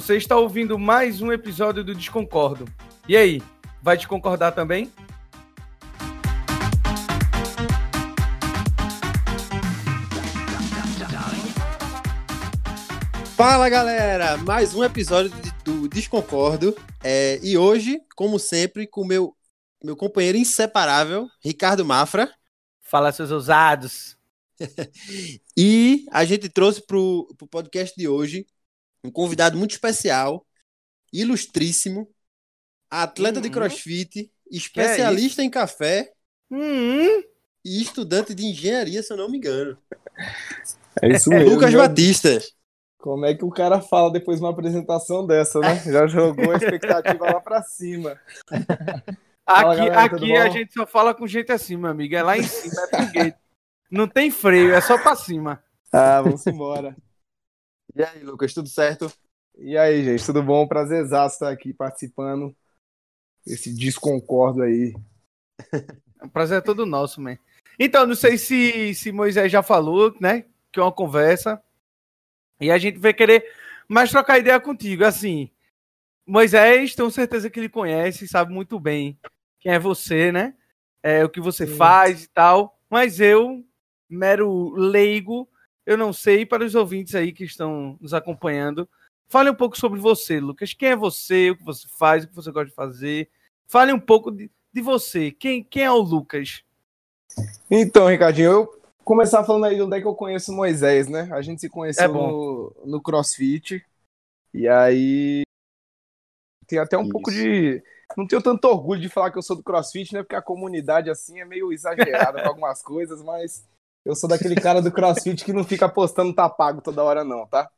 Você está ouvindo mais um episódio do Desconcordo. E aí, vai te concordar também? Fala galera, mais um episódio do Desconcordo. É, e hoje, como sempre, com meu meu companheiro inseparável, Ricardo Mafra. Fala, seus ousados. e a gente trouxe para o podcast de hoje um convidado muito especial, ilustríssimo, atleta uhum. de crossfit, especialista é em café uhum. e estudante de engenharia, se eu não me engano. É isso mesmo. Lucas Batista. Como é que o cara fala depois de uma apresentação dessa, né? Já jogou a expectativa lá para cima. Fala, aqui galera, aqui a gente só fala com gente assim, meu amigo. É lá em cima, é. Não tem freio, é só pra cima. Ah, vamos embora. E aí, Lucas, tudo certo? E aí, gente, tudo bom? Prazer estar aqui participando desse desconcordo aí. O prazer é todo nosso, man. Então, não sei se, se Moisés já falou, né? Que é uma conversa. E a gente vai querer mais trocar ideia contigo. Assim, Moisés, tenho certeza que ele conhece, sabe muito bem quem é você, né? É, o que você Sim. faz e tal. Mas eu, mero leigo, eu não sei. Para os ouvintes aí que estão nos acompanhando, fale um pouco sobre você, Lucas. Quem é você? O que você faz? O que você gosta de fazer? Fale um pouco de, de você. Quem, quem é o Lucas? Então, Ricardinho, eu começar falando aí de onde é que eu conheço Moisés, né? A gente se conheceu é no, no CrossFit. E aí tem até um Isso. pouco de não tenho tanto orgulho de falar que eu sou do CrossFit, né? Porque a comunidade, assim, é meio exagerada com algumas coisas, mas eu sou daquele cara do CrossFit que não fica postando tá pago toda hora, não, tá?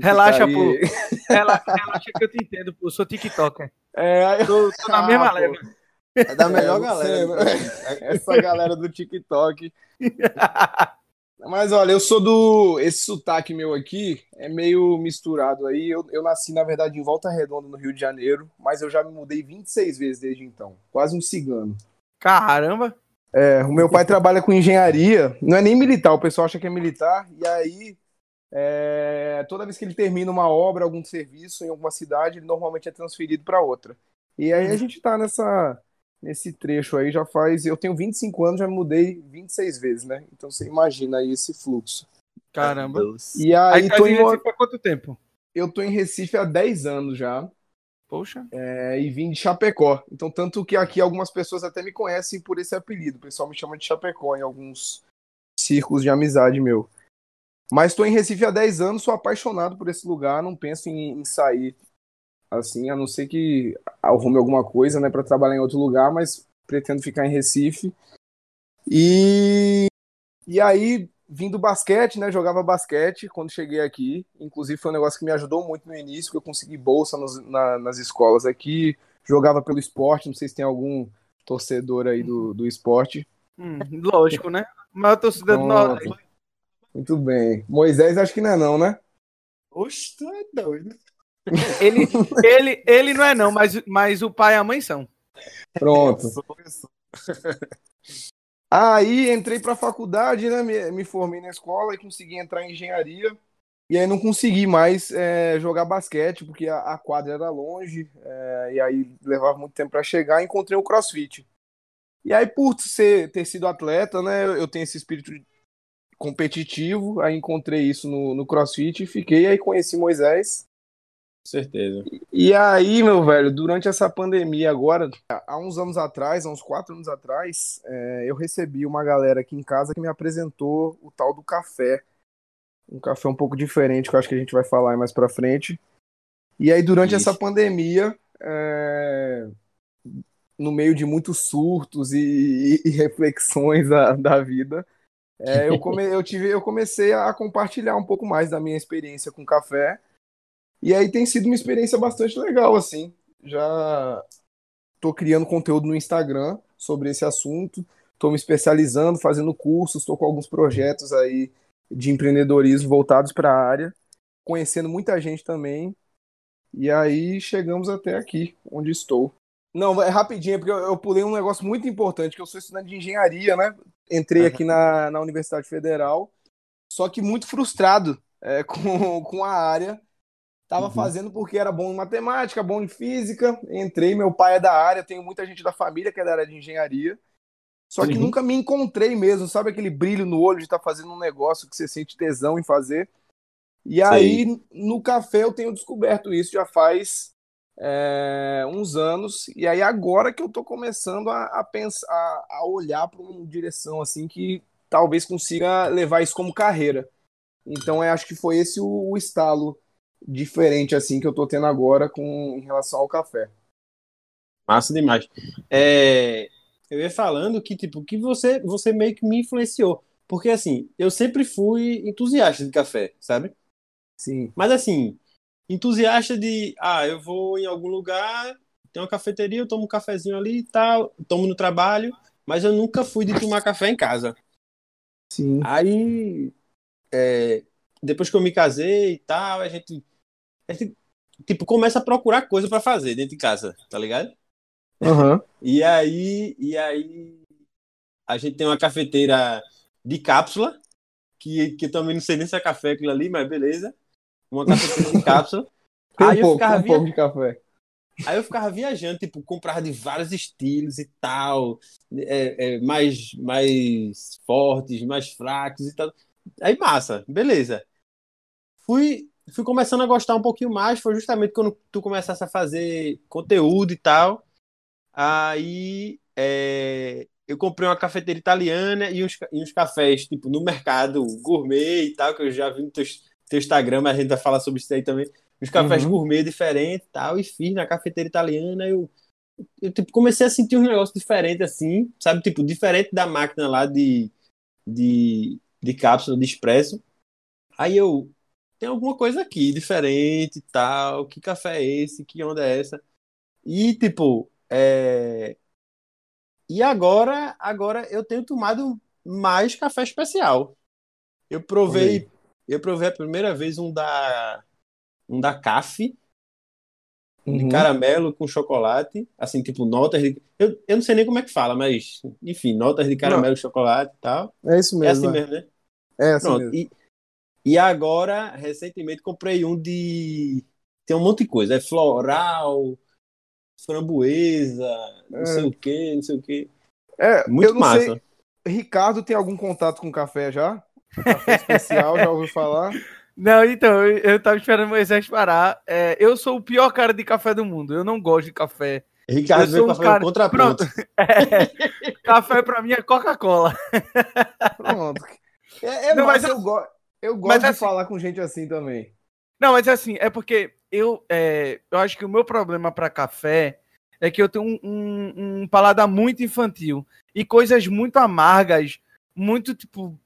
Relaxa, aí... pô. Relaxa, relaxa que eu te entendo, pô. Eu sou TikToker. É, tô, tô na ah, mesma leva. É da melhor é, galera. Essa galera do TikTok. Mas olha, eu sou do. Esse sotaque meu aqui é meio misturado aí. Eu, eu nasci, na verdade, em Volta Redonda, no Rio de Janeiro, mas eu já me mudei 26 vezes desde então. Quase um cigano. Caramba! É, o meu pai trabalha com engenharia, não é nem militar, o pessoal acha que é militar, e aí é, toda vez que ele termina uma obra, algum serviço em alguma cidade, ele normalmente é transferido para outra. E aí a uhum. gente tá nessa nesse trecho aí já faz. Eu tenho 25 anos, já mudei 26 vezes, né? Então você imagina aí esse fluxo. Caramba. E aí, aí tá tô em Recife há quanto tempo? Eu tô em Recife há 10 anos já. Poxa. É, e vim de Chapecó. Então, tanto que aqui algumas pessoas até me conhecem por esse apelido. O pessoal me chama de Chapecó em alguns círculos de amizade meu. Mas estou em Recife há 10 anos, sou apaixonado por esse lugar, não penso em, em sair assim, a não ser que arrume alguma coisa, né, para trabalhar em outro lugar, mas pretendo ficar em Recife. E e aí vim do basquete, né, jogava basquete quando cheguei aqui, inclusive foi um negócio que me ajudou muito no início, porque eu consegui bolsa nos, na, nas escolas aqui, jogava pelo esporte, não sei se tem algum torcedor aí do, do esporte. Hum, lógico, né? Maior torcedor do Nordeste. Muito bem. Moisés acho que não é não, né? Oxe, tu é doido. Ele, ele, ele não é não, mas, mas o pai e a mãe são. Pronto. Aí entrei para a faculdade, né? Me, me, formei na escola e consegui entrar em engenharia. E aí não consegui mais é, jogar basquete, porque a, a quadra era longe, é, e aí levava muito tempo para chegar. encontrei o crossfit. E aí, por ser, ter sido atleta, né? Eu tenho esse espírito competitivo, aí encontrei isso no, no crossfit e fiquei. Aí conheci Moisés certeza. E aí, meu velho, durante essa pandemia agora, há uns anos atrás, há uns quatro anos atrás, é, eu recebi uma galera aqui em casa que me apresentou o tal do café. Um café um pouco diferente, que eu acho que a gente vai falar mais pra frente. E aí, durante Isso. essa pandemia, é, no meio de muitos surtos e, e, reflexões da, da vida, é, eu, come, eu, tive, eu comecei a compartilhar um pouco mais da minha experiência com café e aí tem sido uma experiência bastante legal, assim. Já tô criando conteúdo no Instagram sobre esse assunto, tô me especializando, fazendo cursos, estou com alguns projetos aí de empreendedorismo voltados para a área, conhecendo muita gente também. E aí chegamos até aqui, onde estou. Não, é rapidinho, porque eu, eu pulei um negócio muito importante, que eu sou estudante de engenharia, né? Entrei aqui na, na Universidade Federal, só que muito frustrado é, com, com a área Tava uhum. fazendo porque era bom em matemática, bom em física. Entrei, meu pai é da área, tenho muita gente da família que é da área de engenharia. Só que uhum. nunca me encontrei mesmo, sabe aquele brilho no olho de estar tá fazendo um negócio que você sente tesão em fazer. E aí, no café, eu tenho descoberto isso já faz é, uns anos. E aí, agora que eu tô começando a, a pensar, a, a olhar para uma direção assim que talvez consiga levar isso como carreira. Então, eu acho que foi esse o, o estalo diferente assim que eu tô tendo agora com em relação ao café. Massa demais. É, eu ia falando que tipo que você você meio que me influenciou, porque assim, eu sempre fui entusiasta de café, sabe? Sim. Mas assim, entusiasta de, ah, eu vou em algum lugar, tem uma cafeteria, eu tomo um cafezinho ali e tal, tomo no trabalho, mas eu nunca fui de tomar café em casa. Sim. Aí, é, depois que eu me casei e tal, a gente a gente, tipo, começa a procurar coisa para fazer dentro de casa, tá ligado? Uhum. E aí, e aí a gente tem uma cafeteira de cápsula, que, que também não sei nem se é café aquilo ali, mas beleza. Uma cafeteira de cápsula. Tem aí um pouco, eu ficava um via... pouco de café. Aí eu ficava viajando, tipo, comprava de vários estilos e tal, é, é, mais, mais fortes, mais fracos e tal. Aí massa, beleza. Fui, fui começando a gostar um pouquinho mais, foi justamente quando tu começasse a fazer conteúdo e tal. Aí é, eu comprei uma cafeteira italiana e uns, e uns cafés, tipo, no mercado gourmet e tal, que eu já vi no teu, teu Instagram, mas a gente vai falar sobre isso aí também. Uns cafés uhum. gourmet diferentes e tal, e fiz na cafeteira italiana. Eu, eu tipo, comecei a sentir um negócio diferente assim, sabe? Tipo, diferente da máquina lá de, de, de cápsula de expresso. Aí eu, tem alguma coisa aqui diferente e tal. Que café é esse? Que onda é essa? E, tipo, é... E agora, agora eu tenho tomado mais café especial. Eu provei, eu provei a primeira vez um da um da CAF uhum. de caramelo com chocolate, assim, tipo notas de eu, eu não sei nem como é que fala, mas enfim, notas de caramelo com chocolate e tal. É isso mesmo. É assim é. mesmo, né? É assim Pronto. mesmo. E, e agora, recentemente, comprei um de. Tem um monte de coisa. É floral, framboesa, não é. sei o que, não sei o que. É, muito massa. Sei. Ricardo tem algum contato com café já? Café especial, já ouviu falar? Não, então, eu, tava esperando o Moisés parar. É, eu sou o pior cara de café do mundo. Eu não gosto de café. Ricardo veio um cara... contraponto. É, café pra mim é Coca-Cola. Pronto. É, é não, mas eu, eu gosto. Eu gosto mas, de assim, falar com gente assim também. Não, mas assim, é porque eu, é, eu acho que o meu problema para café é que eu tenho um, um, um, paladar muito infantil e coisas muito amargas, muito tipo.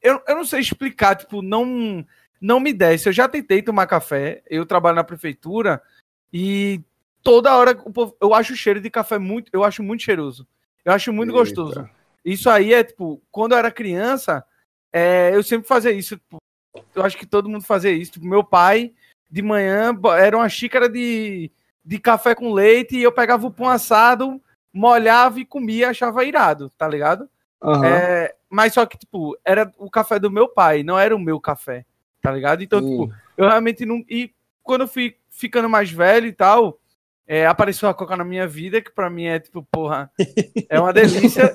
Eu, eu não sei explicar, tipo, não, não me desce. Eu já tentei tomar café, eu trabalho na prefeitura e toda hora eu acho o cheiro de café muito. Eu acho muito cheiroso. Eu acho muito Eita. gostoso. Isso aí é tipo, quando eu era criança, é, eu sempre fazia isso. Eu acho que todo mundo fazia isso. Tipo, meu pai, de manhã, era uma xícara de, de café com leite e eu pegava o pão assado, molhava e comia, achava irado, tá ligado? Uhum. É, mas só que, tipo, era o café do meu pai, não era o meu café, tá ligado? Então, uhum. tipo, eu realmente não. E quando eu fui ficando mais velho e tal, é, apareceu a coca na minha vida, que pra mim é, tipo, porra, é uma delícia.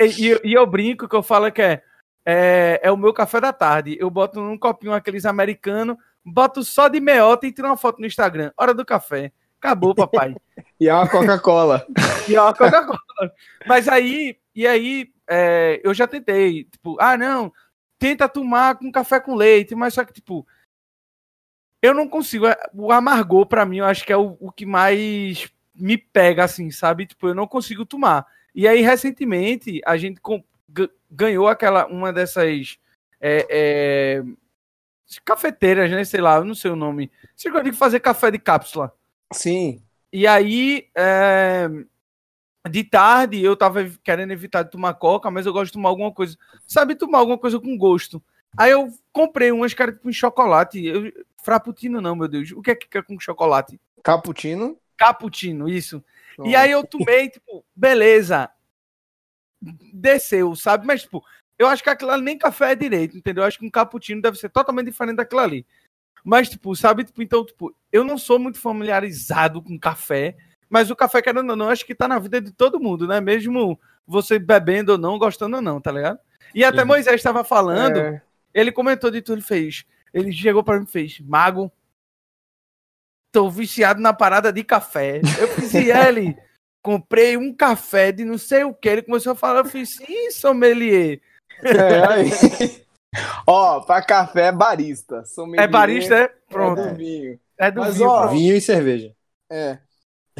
e, e, e eu brinco que eu falo que é é, é o meu café da tarde. Eu boto num copinho aqueles americanos, boto só de meota e tiro uma foto no Instagram. Hora do café. Acabou, papai. e é uma Coca-Cola. e é uma Coca-Cola. Mas aí, e aí, é, eu já tentei, tipo, ah, não, tenta tomar com café com leite, mas só que, tipo, eu não consigo. É, o amargor, para mim, eu acho que é o, o que mais me pega, assim, sabe? Tipo, eu não consigo tomar. E aí, recentemente, a gente ganhou aquela uma dessas é, é, cafeteiras, né? Sei lá, não sei o nome. Você gosta de fazer café de cápsula? Sim. E aí, é, de tarde, eu tava querendo evitar de tomar coca, mas eu gosto de tomar alguma coisa. Sabe, tomar alguma coisa com gosto. Aí eu comprei umas, cara, com chocolate. Eu, frappuccino não, meu Deus. O que é que é com chocolate? Cappuccino. Cappuccino, isso. E aí eu tomei, tipo, beleza desceu, sabe? Mas, tipo, eu acho que aquilo ali nem café é direito, entendeu? Eu acho que um cappuccino deve ser totalmente diferente daquilo ali. Mas, tipo, sabe, tipo, então, tipo, eu não sou muito familiarizado com café, mas o café, querendo ou não, acho que tá na vida de todo mundo, né? Mesmo você bebendo ou não, gostando ou não, tá ligado? E até Uhum. Moisés estava falando, É, ele comentou de tudo, ele fez. Ele chegou pra mim e fez, Mago, tô viciado na parada de café. Eu fiz, ele, comprei um café de não sei o que. Ele começou a falar, eu fiz, sim, sommelier. é, aí. Ó, pra café é barista. Sommelier É barista, é? É Pronto. do vinho. É do Mas, vinho. ó. Vinho e cerveja. É.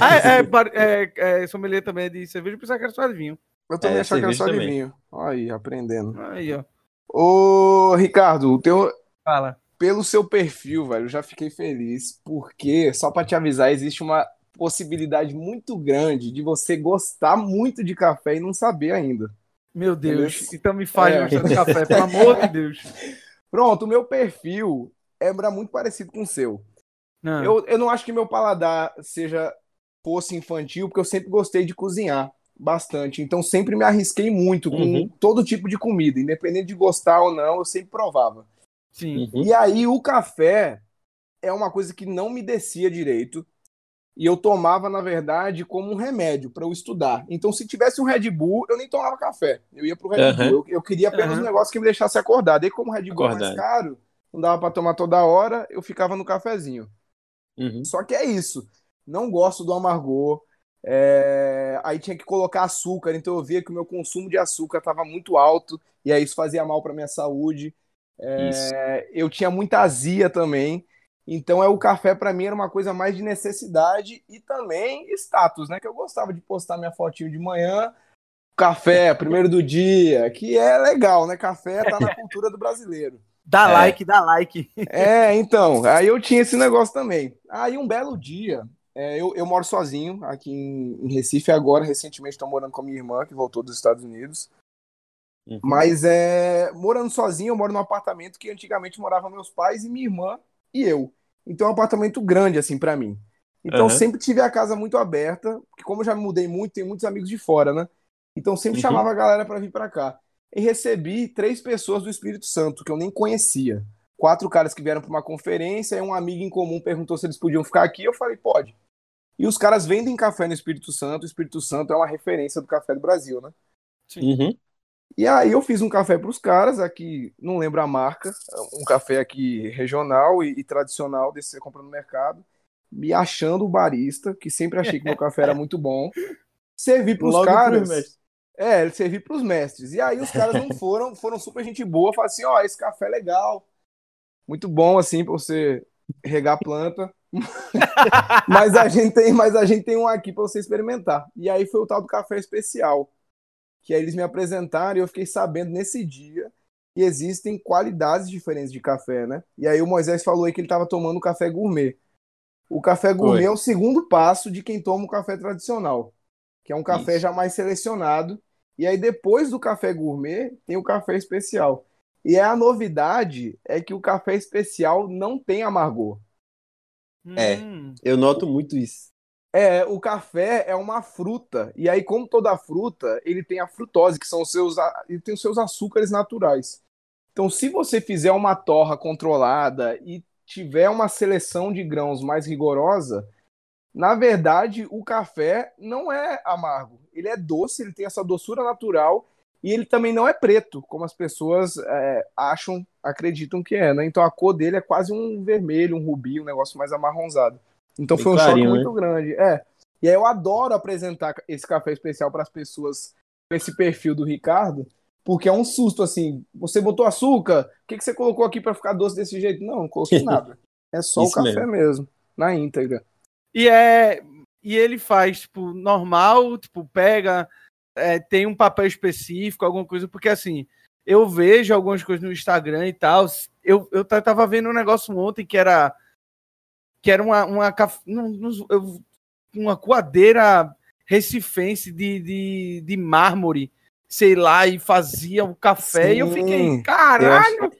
Ah, é, é, é, é, sommelier também é de cerveja, eu pensava que era só de vinho. Eu também É, achava que era só de vinho. Ó Aí, aprendendo. Aí, ó. Ô, Ricardo, o teu, Fala. pelo seu perfil, velho, eu já fiquei feliz, porque, só pra te avisar, existe uma possibilidade muito grande de você gostar muito de café e não saber ainda. Meu Deus. Beleza? Então me faz É. gostar de café, pelo amor de Deus. Pronto, o meu perfil era muito parecido com o seu. Não. Eu, eu não acho que meu paladar seja fosse infantil, porque eu sempre gostei de cozinhar bastante. Então sempre me arrisquei muito com Uhum. todo tipo de comida, independente de gostar ou não, eu sempre provava. Sim. Uhum. E aí o café é uma coisa que não me descia direito. E eu tomava, na verdade, como um remédio para eu estudar. Então, se tivesse um Red Bull, eu nem tomava café. Eu ia pro Red Aham. Bull. Eu, eu queria apenas Aham. um negócio que me deixasse acordado. E como o Red Bull é mais Acordado. caro, não dava para tomar toda hora, eu ficava no cafezinho. Uhum. Só que é isso. Não gosto do amargor. É, Aí tinha que colocar açúcar, então eu via que o meu consumo de açúcar estava muito alto, e aí isso fazia mal para minha saúde. É. Eu tinha muita azia também. Então é o café para mim era uma coisa mais de necessidade e também status, né? Que eu gostava de postar minha fotinho de manhã, café, primeiro do dia, que é legal, né? Café tá na cultura do brasileiro. Dá É. like, dá like. É, então, aí eu tinha esse negócio também. Aí um belo dia, é, eu, eu moro sozinho aqui em, em Recife agora, recentemente estou morando com a minha irmã, que voltou dos Estados Unidos. Uhum. Mas é, morando sozinho, eu moro num apartamento que antigamente moravam meus pais e minha irmã e eu. Então é um apartamento grande, assim, pra mim. Então Aham. sempre tive a casa muito aberta, porque como eu já me mudei muito, tenho muitos amigos de fora, né? Então sempre Uhum. chamava a galera pra vir pra cá. E recebi três pessoas do Espírito Santo, que eu nem conhecia. Quatro caras que vieram pra uma conferência, e um amigo em comum perguntou se eles podiam ficar aqui, eu falei, pode. E os caras vendem café no Espírito Santo, o Espírito Santo é uma referência do café do Brasil, né? Uhum. E aí eu fiz um café para os caras aqui, não lembro a marca, um café aqui regional e, e tradicional desse que você compra no mercado, me achando o barista, que sempre achei que meu café era muito bom. Servi para os caras. É, servi para os mestres. E aí os caras não foram, foram super gente boa, falaram assim, ó, esse café é legal. Muito bom assim para você regar a planta. mas a gente tem, mas a gente tem um aqui para você experimentar. E aí foi o tal do café especial que aí eles me apresentaram e eu fiquei sabendo nesse dia que existem qualidades diferentes de café, né? E aí o Moisés falou aí que ele estava tomando café gourmet. O café gourmet Foi. é o segundo passo de quem toma o café tradicional, que é um café Isso. já mais selecionado. E aí depois do café gourmet tem o café especial. E a novidade é que o café especial não tem amargor. É. Hum. Eu noto muito isso. É, o café é uma fruta, e aí, como toda fruta, ele tem a frutose, que são os seus, ele tem os seus açúcares naturais. Então, se você fizer uma torra controlada e tiver uma seleção de grãos mais rigorosa, na verdade, o café não é amargo. Ele é doce, ele tem essa doçura natural e ele também não é preto, como as pessoas é, acham, acreditam que é, né? Então, a cor dele é quase um vermelho, um rubi, um negócio mais amarronzado. Então Bem foi um clarinho, choque né? muito grande. É. E aí eu adoro apresentar esse café especial para as pessoas com esse perfil do Ricardo, porque é um susto assim. Você botou açúcar? O que, que você colocou aqui para ficar doce desse jeito? Não, não coloquei nada. É só o café mesmo. na íntegra. E é. E ele faz, tipo, normal, tipo, pega, é, tem um papel específico, alguma coisa, porque assim, eu vejo algumas coisas no Instagram e tal. Eu, eu ta- tava vendo um negócio ontem que era. Que era uma, uma, eu- uma coadeira recifense de, de, de mármore, sei lá, e fazia o café, e eu Sim. fiquei, caralho!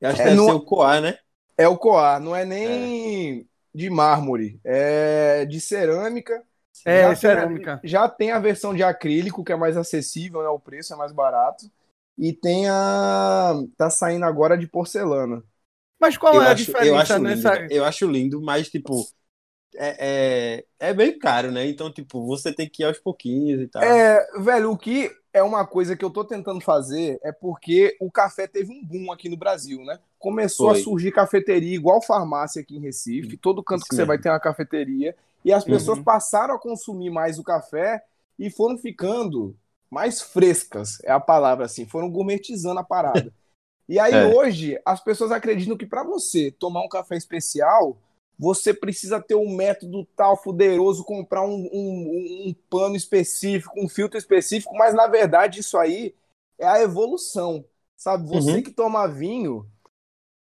Eu acho que É, deve não- ser o coar, né? É o coar, não é nem de mármore, é de cerâmica. É, Já tem a- cerâmica. já tem a versão de acrílico, que é mais acessível, né? O preço é mais barato. E tem a. Tá saindo agora de porcelana. Mas qual eu é a acho, diferença eu acho lindo, nessa. né? Eu acho lindo, mas, tipo, é, é, é bem caro, né? Então, tipo, você tem que ir aos pouquinhos e tal. É, velho, o que é uma coisa que eu tô tentando fazer é porque o café teve um boom aqui no Brasil, né? Começou Foi. a surgir cafeteria igual farmácia aqui em Recife, todo canto Isso que você mesmo. vai ter uma cafeteria, e as pessoas Uhum. passaram a consumir mais o café e foram ficando mais frescas, é a palavra assim, foram gourmetizando a parada. E aí É. hoje as pessoas acreditam que para você tomar um café especial, você precisa ter um método tal fuderoso, comprar um, um- um pano específico, um filtro específico, mas na verdade isso aí é a evolução, sabe? Você Uhum. que toma vinho,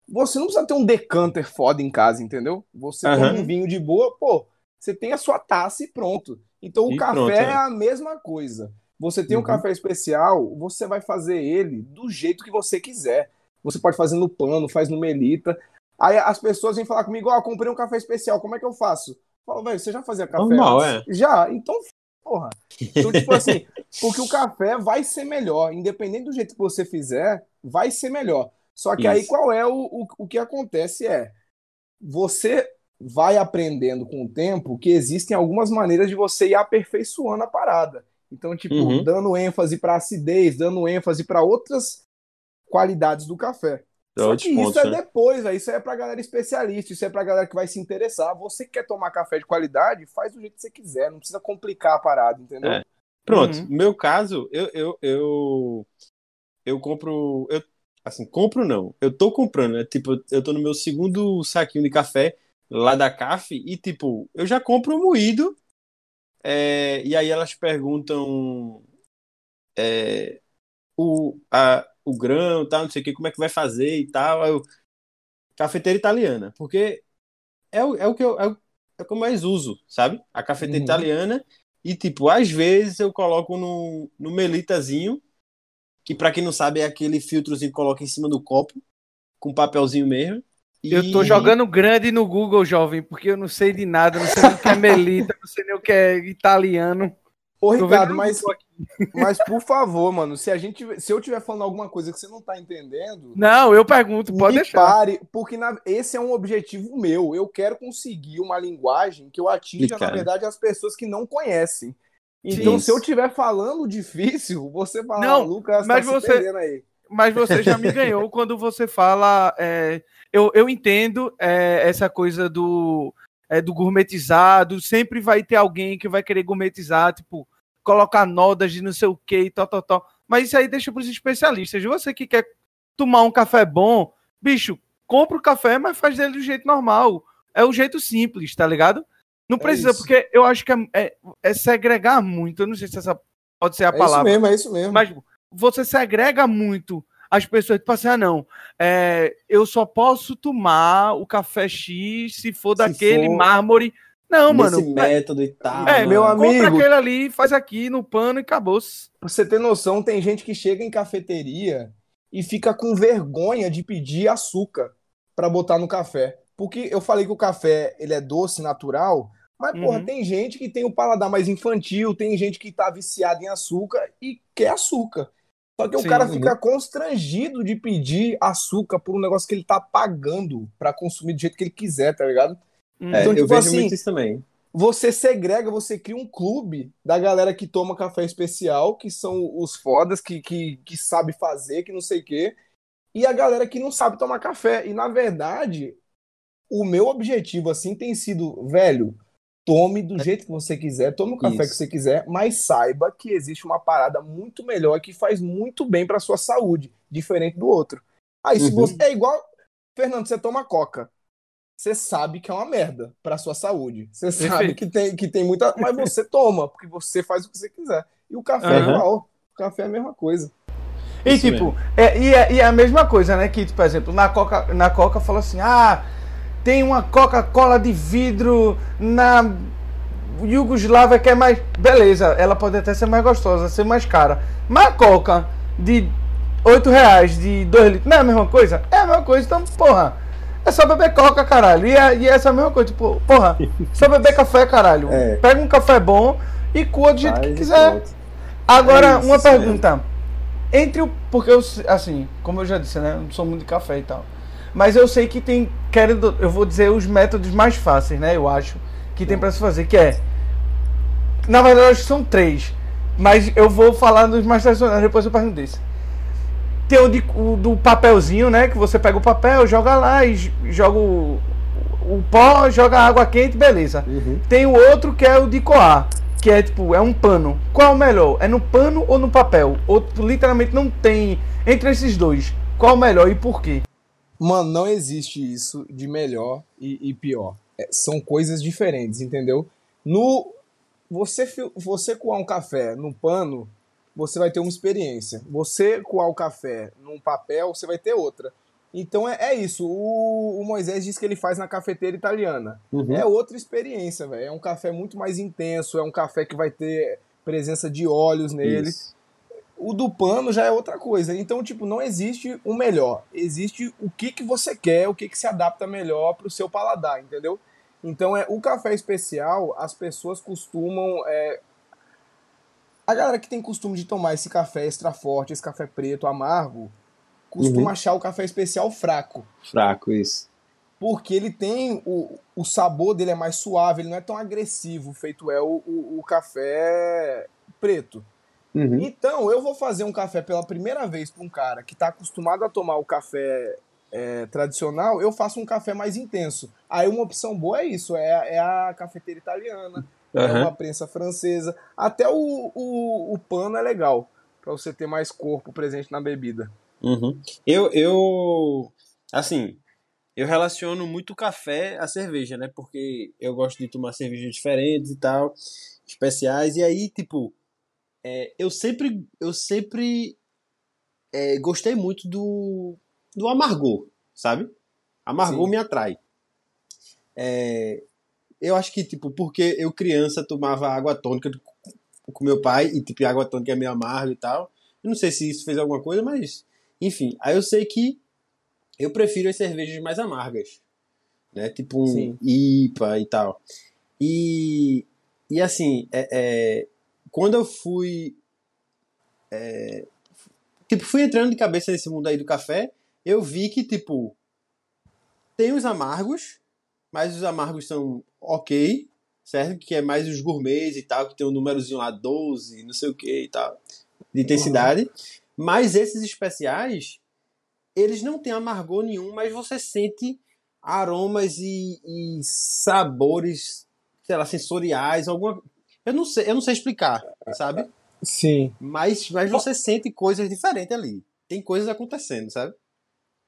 você não precisa ter um decanter foda em casa, entendeu? Você Aham. toma um vinho de boa, pô, você tem a sua taça e pronto. Então o E café pronto, é é. a mesma coisa. Você tem um Uhum. café especial, você vai fazer ele do jeito que você quiser. Você pode fazer no pano, faz no melita. Aí as pessoas vêm falar comigo, ó, comprei um café especial, como é que eu faço? Eu falo, velho, você já fazia café Normal, antes? Já, então, porra. Então, tipo assim, porque o café vai ser melhor, independente do jeito que você fizer, vai ser melhor. Só que aí Isso. qual é o, o, o que acontece é, você vai aprendendo com o tempo que existem algumas maneiras de você ir aperfeiçoando a parada. Então, tipo, Uhum. dando ênfase para acidez, dando ênfase para outras qualidades do café. Só que pontos, isso é né? depois, véio. isso é pra galera especialista, isso é pra galera que vai se interessar. Você que quer tomar café de qualidade, faz do jeito que você quiser, não precisa complicar a parada, entendeu? É. Pronto, Uhum. no meu caso, eu, eu, eu, eu compro. Eu, assim, compro não. Eu tô comprando, né? Tipo, eu tô no meu segundo saquinho de café lá da CAF e, tipo, eu já compro moído. É, e aí elas perguntam é, o, a, o grão, tal, não sei o que, como é que vai fazer e tal. Eu, cafeteira italiana, porque é o, é o que eu, é, o, é o que eu mais uso, sabe? A cafeteira Uhum. italiana. E, tipo, às vezes eu coloco no, no melitazinho, que pra quem não sabe é aquele filtrozinho que coloca em cima do copo, com papelzinho mesmo. E... Eu tô jogando grande no Google, jovem, porque eu não sei de nada, não sei nem o que é melita, não sei nem o que é italiano. Ô, Tô Ricardo, mas, mas por favor, mano, se a gente, se eu estiver falando alguma coisa que você não tá entendendo, Não, eu pergunto, pode me deixar. pare, porque na- esse é um objetivo meu. Eu quero conseguir uma linguagem que eu atinja, na verdade, as pessoas que não conhecem. Então, Sim. se eu estiver falando difícil, você fala, Não, ah, Lucas, mas tá se você- perdendo aí. Mas você já me ganhou quando você fala. é, eu, eu entendo é, essa coisa do, é, do gourmetizado. Sempre vai ter alguém que vai querer gourmetizar, tipo, colocar nodas de não sei o que e tal, tal, tal. Mas isso aí deixa para os especialistas. Você que quer tomar um café bom, bicho, compra o café, mas faz dele do jeito normal. É o jeito simples, tá ligado? Não precisa, isso. porque eu acho que é, é- é segregar muito. Eu não sei se essa pode ser a É isso palavra. mesmo, é isso mesmo. Mas você segrega muito as pessoas, tipo assim, ah, não, é, eu só posso tomar o café X se for Se daquele for mármore. Não, mano. método e tal. É, mano. meu compra amigo. aquele ali, faz aqui no pano e acabou. Pra você ter noção, tem gente que chega em cafeteria e fica com vergonha de pedir açúcar pra botar no café. Porque eu falei que o café ele é doce, natural, mas, porra, Uhum. tem gente que tem o paladar mais infantil, tem gente que tá viciada em açúcar e quer açúcar. Só que Sim, o cara uhum. fica constrangido de pedir açúcar por um negócio que ele tá pagando pra consumir do jeito que ele quiser, tá ligado? Hum. É, Então, eu tipo vejo assim, muito isso também. você segrega, você cria um clube da galera que toma café especial, que são os fodas, que, que, que sabe fazer, que não sei o quê, e a galera que não sabe tomar café. E na verdade, o meu objetivo assim tem sido, velho, tome do jeito que você quiser, tome o café Isso. que você quiser, mas saiba que existe uma parada muito melhor que faz muito bem pra sua saúde, diferente do outro. Aí se Uhum. você é igual, Fernando, você toma coca. Você sabe que é uma merda pra sua saúde. Você sabe que tem, que tem muita. Mas você toma, porque você faz o que você quiser. E o café é Aham. igual. O café é a mesma coisa. E Isso tipo, é, e, é, e é a mesma coisa, né? Que, por exemplo, na Coca, na Coca fala assim: ah, tem uma Coca-Cola de vidro na Yugoslávia que é mais. Beleza, ela pode até ser mais gostosa, ser mais cara. Mas a Coca de 8 reais, de 2 litros, não é a mesma coisa? É a mesma coisa, então, porra. É só beber coca, caralho. E, é, e essa é a mesma coisa, tipo, porra, só beber café, caralho. É. Pega um café bom e coa do jeito Faz que quiser. pronto. Agora, É isso, uma mesmo. pergunta. Entre o. Porque eu, assim, como eu já disse, né? Eu não sou muito de café e tal. Mas eu sei que tem, querendo, eu vou dizer os métodos mais fáceis, né? Eu acho que tem para se fazer, que é na verdade acho que são três, mas eu vou falar dos mais tradicionais depois eu pergunto desse. Tem o, de, o, do papelzinho, né? Que você pega o papel, joga lá e joga o, o pó, joga água quente, beleza. Uhum. Tem o outro que é o de coar, que é tipo, é um pano. Qual é o melhor? É no pano ou no papel? Ou literalmente não tem entre esses dois. Qual é o melhor e por quê? Mano, não existe isso de melhor e, e pior. É, são coisas diferentes, entendeu? No você você coar um café no pano, você vai ter uma experiência. Você coar o café num papel, você vai ter outra. Então é, é isso. O, o, Moisés diz que ele faz na cafeteira italiana. Uhum. É outra experiência, velho. É um café muito mais intenso, é um café que vai ter presença de óleos nele. Isso. O do pano já é outra coisa. Então, tipo, não existe o melhor. Existe o que, que você quer, o que, que se adapta melhor pro seu paladar, entendeu? Então, é o café especial, as pessoas costumam é, a galera que tem costume de tomar esse café extra forte, esse café preto, amargo, costuma uhum. achar o café especial fraco. Fraco, isso. Porque ele tem. O, o sabor dele é mais suave, ele não é tão agressivo, feito é o, o, o café preto. Uhum. Então, eu vou fazer um café pela primeira vez para um cara que está acostumado a tomar o café é, tradicional, eu faço um café mais intenso. Aí uma opção boa é isso, é, é a cafeteira italiana, uhum. é uma prensa francesa. Até o, o, o pano é legal, para você ter mais corpo presente na bebida. Uhum. Eu, eu, assim, eu relaciono muito café à cerveja, né? Porque eu gosto de tomar cervejas diferentes e tal, especiais. E aí, tipo, é, eu sempre, eu sempre é, gostei muito do, do amargor, sabe? Amargor Sim. me atrai. É, eu acho que, tipo, porque eu criança tomava água tônica com meu pai, e tipo, água tônica é meio amargo e tal. Eu não sei se isso fez alguma coisa, mas enfim, aí eu sei que eu prefiro as cervejas mais amargas, né? Tipo um Sim. IPA e tal. E, e assim, é, é quando eu fui. É, tipo, fui entrando de cabeça nesse mundo aí do café, eu vi que, tipo, tem os amargos, mas os amargos são ok, certo? Que é mais os gourmets e tal, que tem um númerozinho lá 12, não sei o que e tal, de intensidade. Uhum. Mas esses especiais, eles não têm amargor nenhum, mas você sente aromas e, e sabores, sei lá, sensoriais, alguma. Eu não sei, eu não sei explicar, sabe? Sim. Mas, mas você sente coisas diferentes ali. Tem coisas acontecendo, sabe?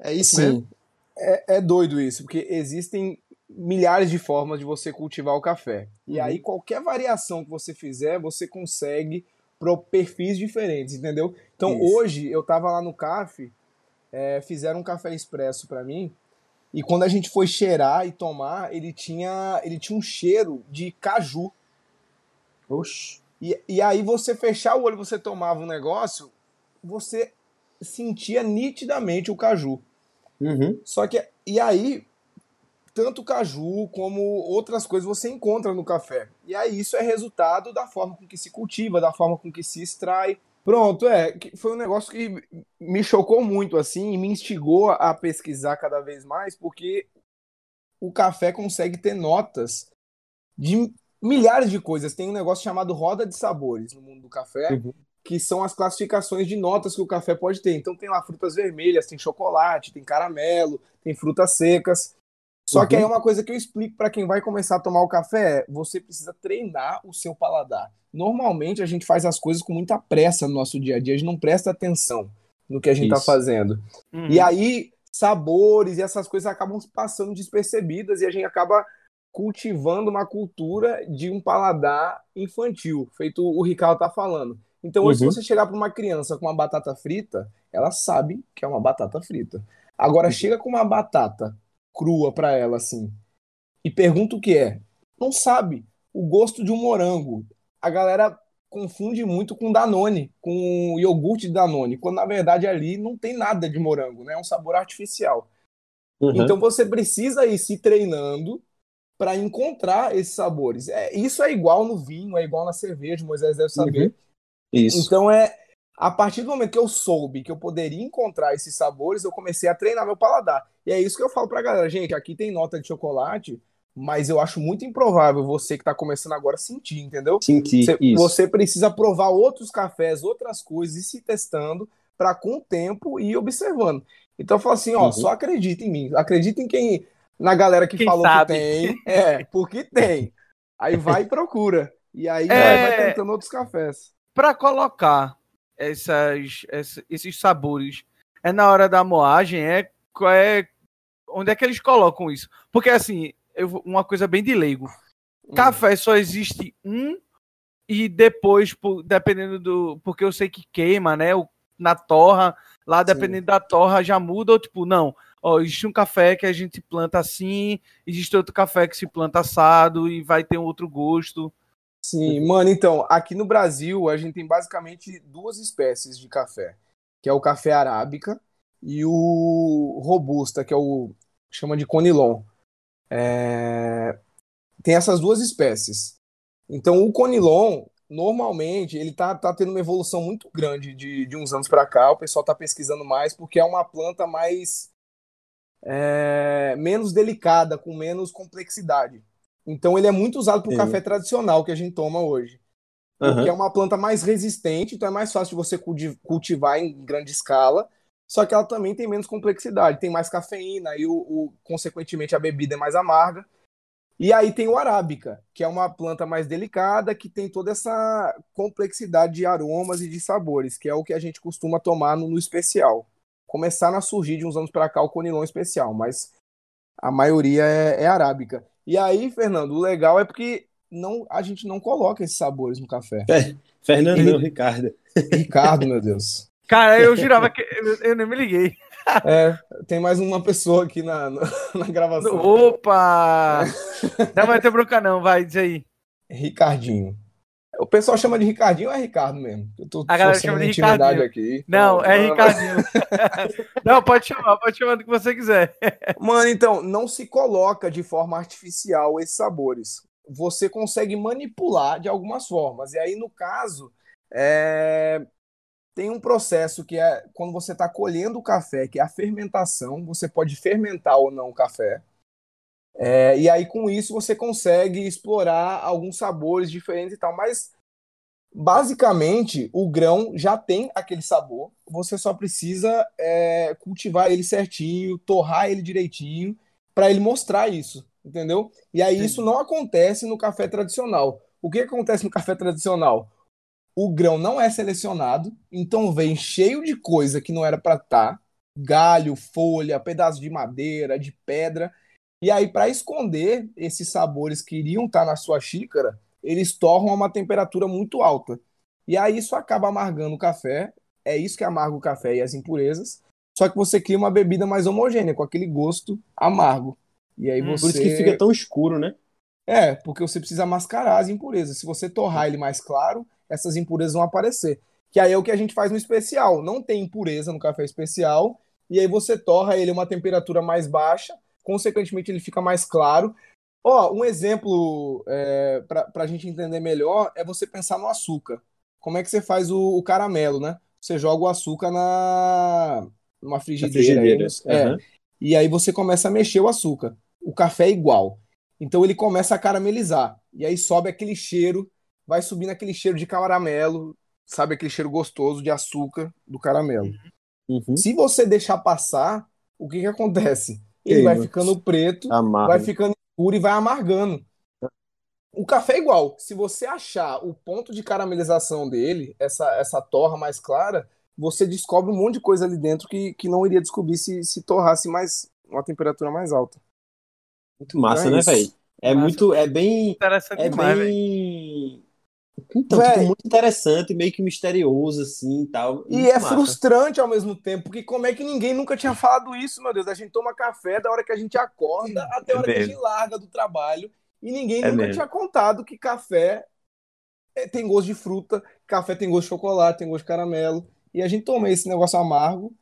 É isso Sim. mesmo. É, é doido isso, porque existem milhares de formas de você cultivar o café. Uhum. E aí, qualquer variação que você fizer, você consegue para perfis diferentes, entendeu? Então Isso. hoje eu tava lá no CAF, é, fizeram um café expresso para mim, e quando a gente foi cheirar e tomar, ele tinha, ele tinha um cheiro de caju. Oxi. E, e aí você fechar o olho, você tomava um negócio, você sentia nitidamente o caju. Uhum. Só que, e aí, tanto caju como outras coisas você encontra no café. E aí isso é resultado da forma com que se cultiva, da forma com que se extrai. Pronto, é, foi um negócio que me chocou muito assim e me instigou a pesquisar cada vez mais, porque o café consegue ter notas de milhares de coisas. Tem um negócio chamado roda de sabores no mundo do café, uhum. que são as classificações de notas que o café pode ter. Então tem lá frutas vermelhas, tem chocolate, tem caramelo, tem frutas secas. Só uhum. que aí é uma coisa que eu explico para quem vai começar a tomar o café é, você precisa treinar o seu paladar. Normalmente a gente faz as coisas com muita pressa no nosso dia a dia, a gente não presta atenção no que a gente está fazendo. Uhum. E aí sabores e essas coisas acabam passando despercebidas e a gente acaba cultivando uma cultura de um paladar infantil, feito o Ricardo tá falando. Então, hoje, uhum. se você chegar para uma criança com uma batata frita, ela sabe que é uma batata frita. Agora, uhum. chega com uma batata crua para ela assim e pergunta o que é, não sabe. O gosto de um morango. A galera confunde muito com Danone, com iogurte de Danone, quando na verdade ali não tem nada de morango, né? É um sabor artificial. Uhum. Então você precisa ir se treinando para encontrar esses sabores. É, isso é igual no vinho, é igual na cerveja, Moisés deve saber. Uhum. Isso. Então é A partir do momento que eu soube que eu poderia encontrar esses sabores, eu comecei a treinar meu paladar. E é isso que eu falo pra galera, gente, aqui tem nota de chocolate, mas eu acho muito improvável você que tá começando agora sentir, entendeu? Sentir Você, isso. você precisa provar outros cafés, outras coisas e se testando para com o tempo ir observando. Então eu falo assim, ó, Uhum. só acredita em mim, acredita em quem na galera que Quem falou sabe. que tem, é, porque tem. Aí vai e procura. E aí É. vai tentando outros cafés. Para colocar essas, essa- esses sabores, é na hora da moagem, é, qual é onde é que eles colocam isso? Porque assim, eu, uma coisa bem de leigo. Hum. Café só existe um e depois, dependendo do. Porque eu sei que queima, né? na torra, lá dependendo da torra já muda, ou tipo, não. Ó, existe um café que a gente planta assim, existe outro café que se planta assado e vai ter um outro gosto. Sim, mano, então, aqui no Brasil a gente tem basicamente duas espécies de café, que é o café arábica e o robusta, que é o chama de conilon. É, Tem essas duas espécies. Então, o conilon, normalmente, ele tá, tá tendo uma evolução muito grande de, de uns anos para cá. O pessoal tá pesquisando mais porque é uma planta mais é, menos delicada, com menos complexidade. Então, ele é muito usado para o café tradicional que a gente toma hoje. Porque Aham. é uma planta mais resistente, então é mais fácil de você culti- cultivar em grande escala. Só que ela também tem menos complexidade, tem mais cafeína e, o, o- consequentemente, a bebida é mais amarga. E aí tem o arábica, que é uma planta mais delicada, que tem toda essa complexidade de aromas e de sabores, que é o que a gente costuma tomar no, no especial. Começaram a surgir de uns anos para cá o conilon especial, mas a maioria é, é arábica. E aí, Fernando, o legal é porque não, a gente não coloca esses sabores no café. Fernando, Ele- não, Ricardo. Ricardo, meu Deus. Cara, eu jurava que. Eu, eu nem me liguei. É, tem mais uma pessoa aqui na, na, na gravação. Opa! Não vai ter bronca, não, vai, diz aí. Ricardinho. O pessoal chama de Ricardinho ou é Ricardo mesmo? Eu tô A galera chama de intimidade Ricardinho. aqui. Não, Então, é Ricardinho. Não, pode chamar, pode chamar do que você quiser. Mano, então, não se coloca de forma artificial esses sabores. Você consegue manipular de algumas formas. E aí, no caso, é, tem um processo que é quando você está colhendo o café, que é a fermentação. Você pode fermentar ou não o café. É, e aí, com isso, você consegue explorar alguns sabores diferentes e tal. Mas, basicamente, o grão já tem aquele sabor. Você só precisa é, cultivar ele certinho, torrar ele direitinho, para ele mostrar isso, entendeu? E aí, Sim. isso não acontece no café tradicional. O que acontece no café tradicional? O grão não é selecionado, então vem cheio de coisa que não era para estar galho, folha, pedaço de madeira, de pedra. E aí, para esconder esses sabores que iriam estar na sua xícara, eles torram a uma temperatura muito alta. E aí isso acaba amargando o café. É isso que amarga o café e as impurezas. Só que você cria uma bebida mais homogênea, com aquele gosto amargo. E aí Hum, você. Por isso que fica tão escuro, né? É, porque você precisa mascarar as impurezas. Se você torrar ele mais claro, essas impurezas vão aparecer. Que aí é o que a gente faz no especial. Não tem impureza no café especial, e aí você torra ele a uma temperatura mais baixa, consequentemente ele fica mais claro. Ó, um exemplo é, para a gente entender melhor é você pensar no açúcar. Como é que você faz o, o caramelo, né? Você joga o açúcar na numa Da frigideira. aí, frigideira. é, Aham. e aí você começa a mexer o açúcar. O café é igual. Então ele começa a caramelizar. E aí sobe aquele cheiro, vai subindo aquele cheiro de caramelo, sabe aquele cheiro gostoso de açúcar do caramelo. Uhum. Se você deixar passar, o que que acontece? Ele vai ficando preto, Amargo. vai ficando escuro e vai amargando. O café é igual. Se você achar o ponto de caramelização dele, essa, essa torra mais clara, você descobre um monte de coisa ali dentro que, que não iria descobrir se, se torrasse mais uma temperatura mais alta. Muito massa, É né, velho? É Massa. muito, é bem, Interessante é demais, bem, então, Véi. tipo, muito interessante, meio que misterioso, assim, e tal. E é massa. frustrante ao mesmo tempo, porque como é que ninguém nunca tinha falado isso, meu Deus? A gente toma café da hora que a gente acorda até a É hora que a gente larga do trabalho e ninguém É nunca mesmo. tinha contado que café é, tem gosto de fruta, café tem gosto de chocolate, tem gosto de caramelo. E a gente toma esse negócio amargo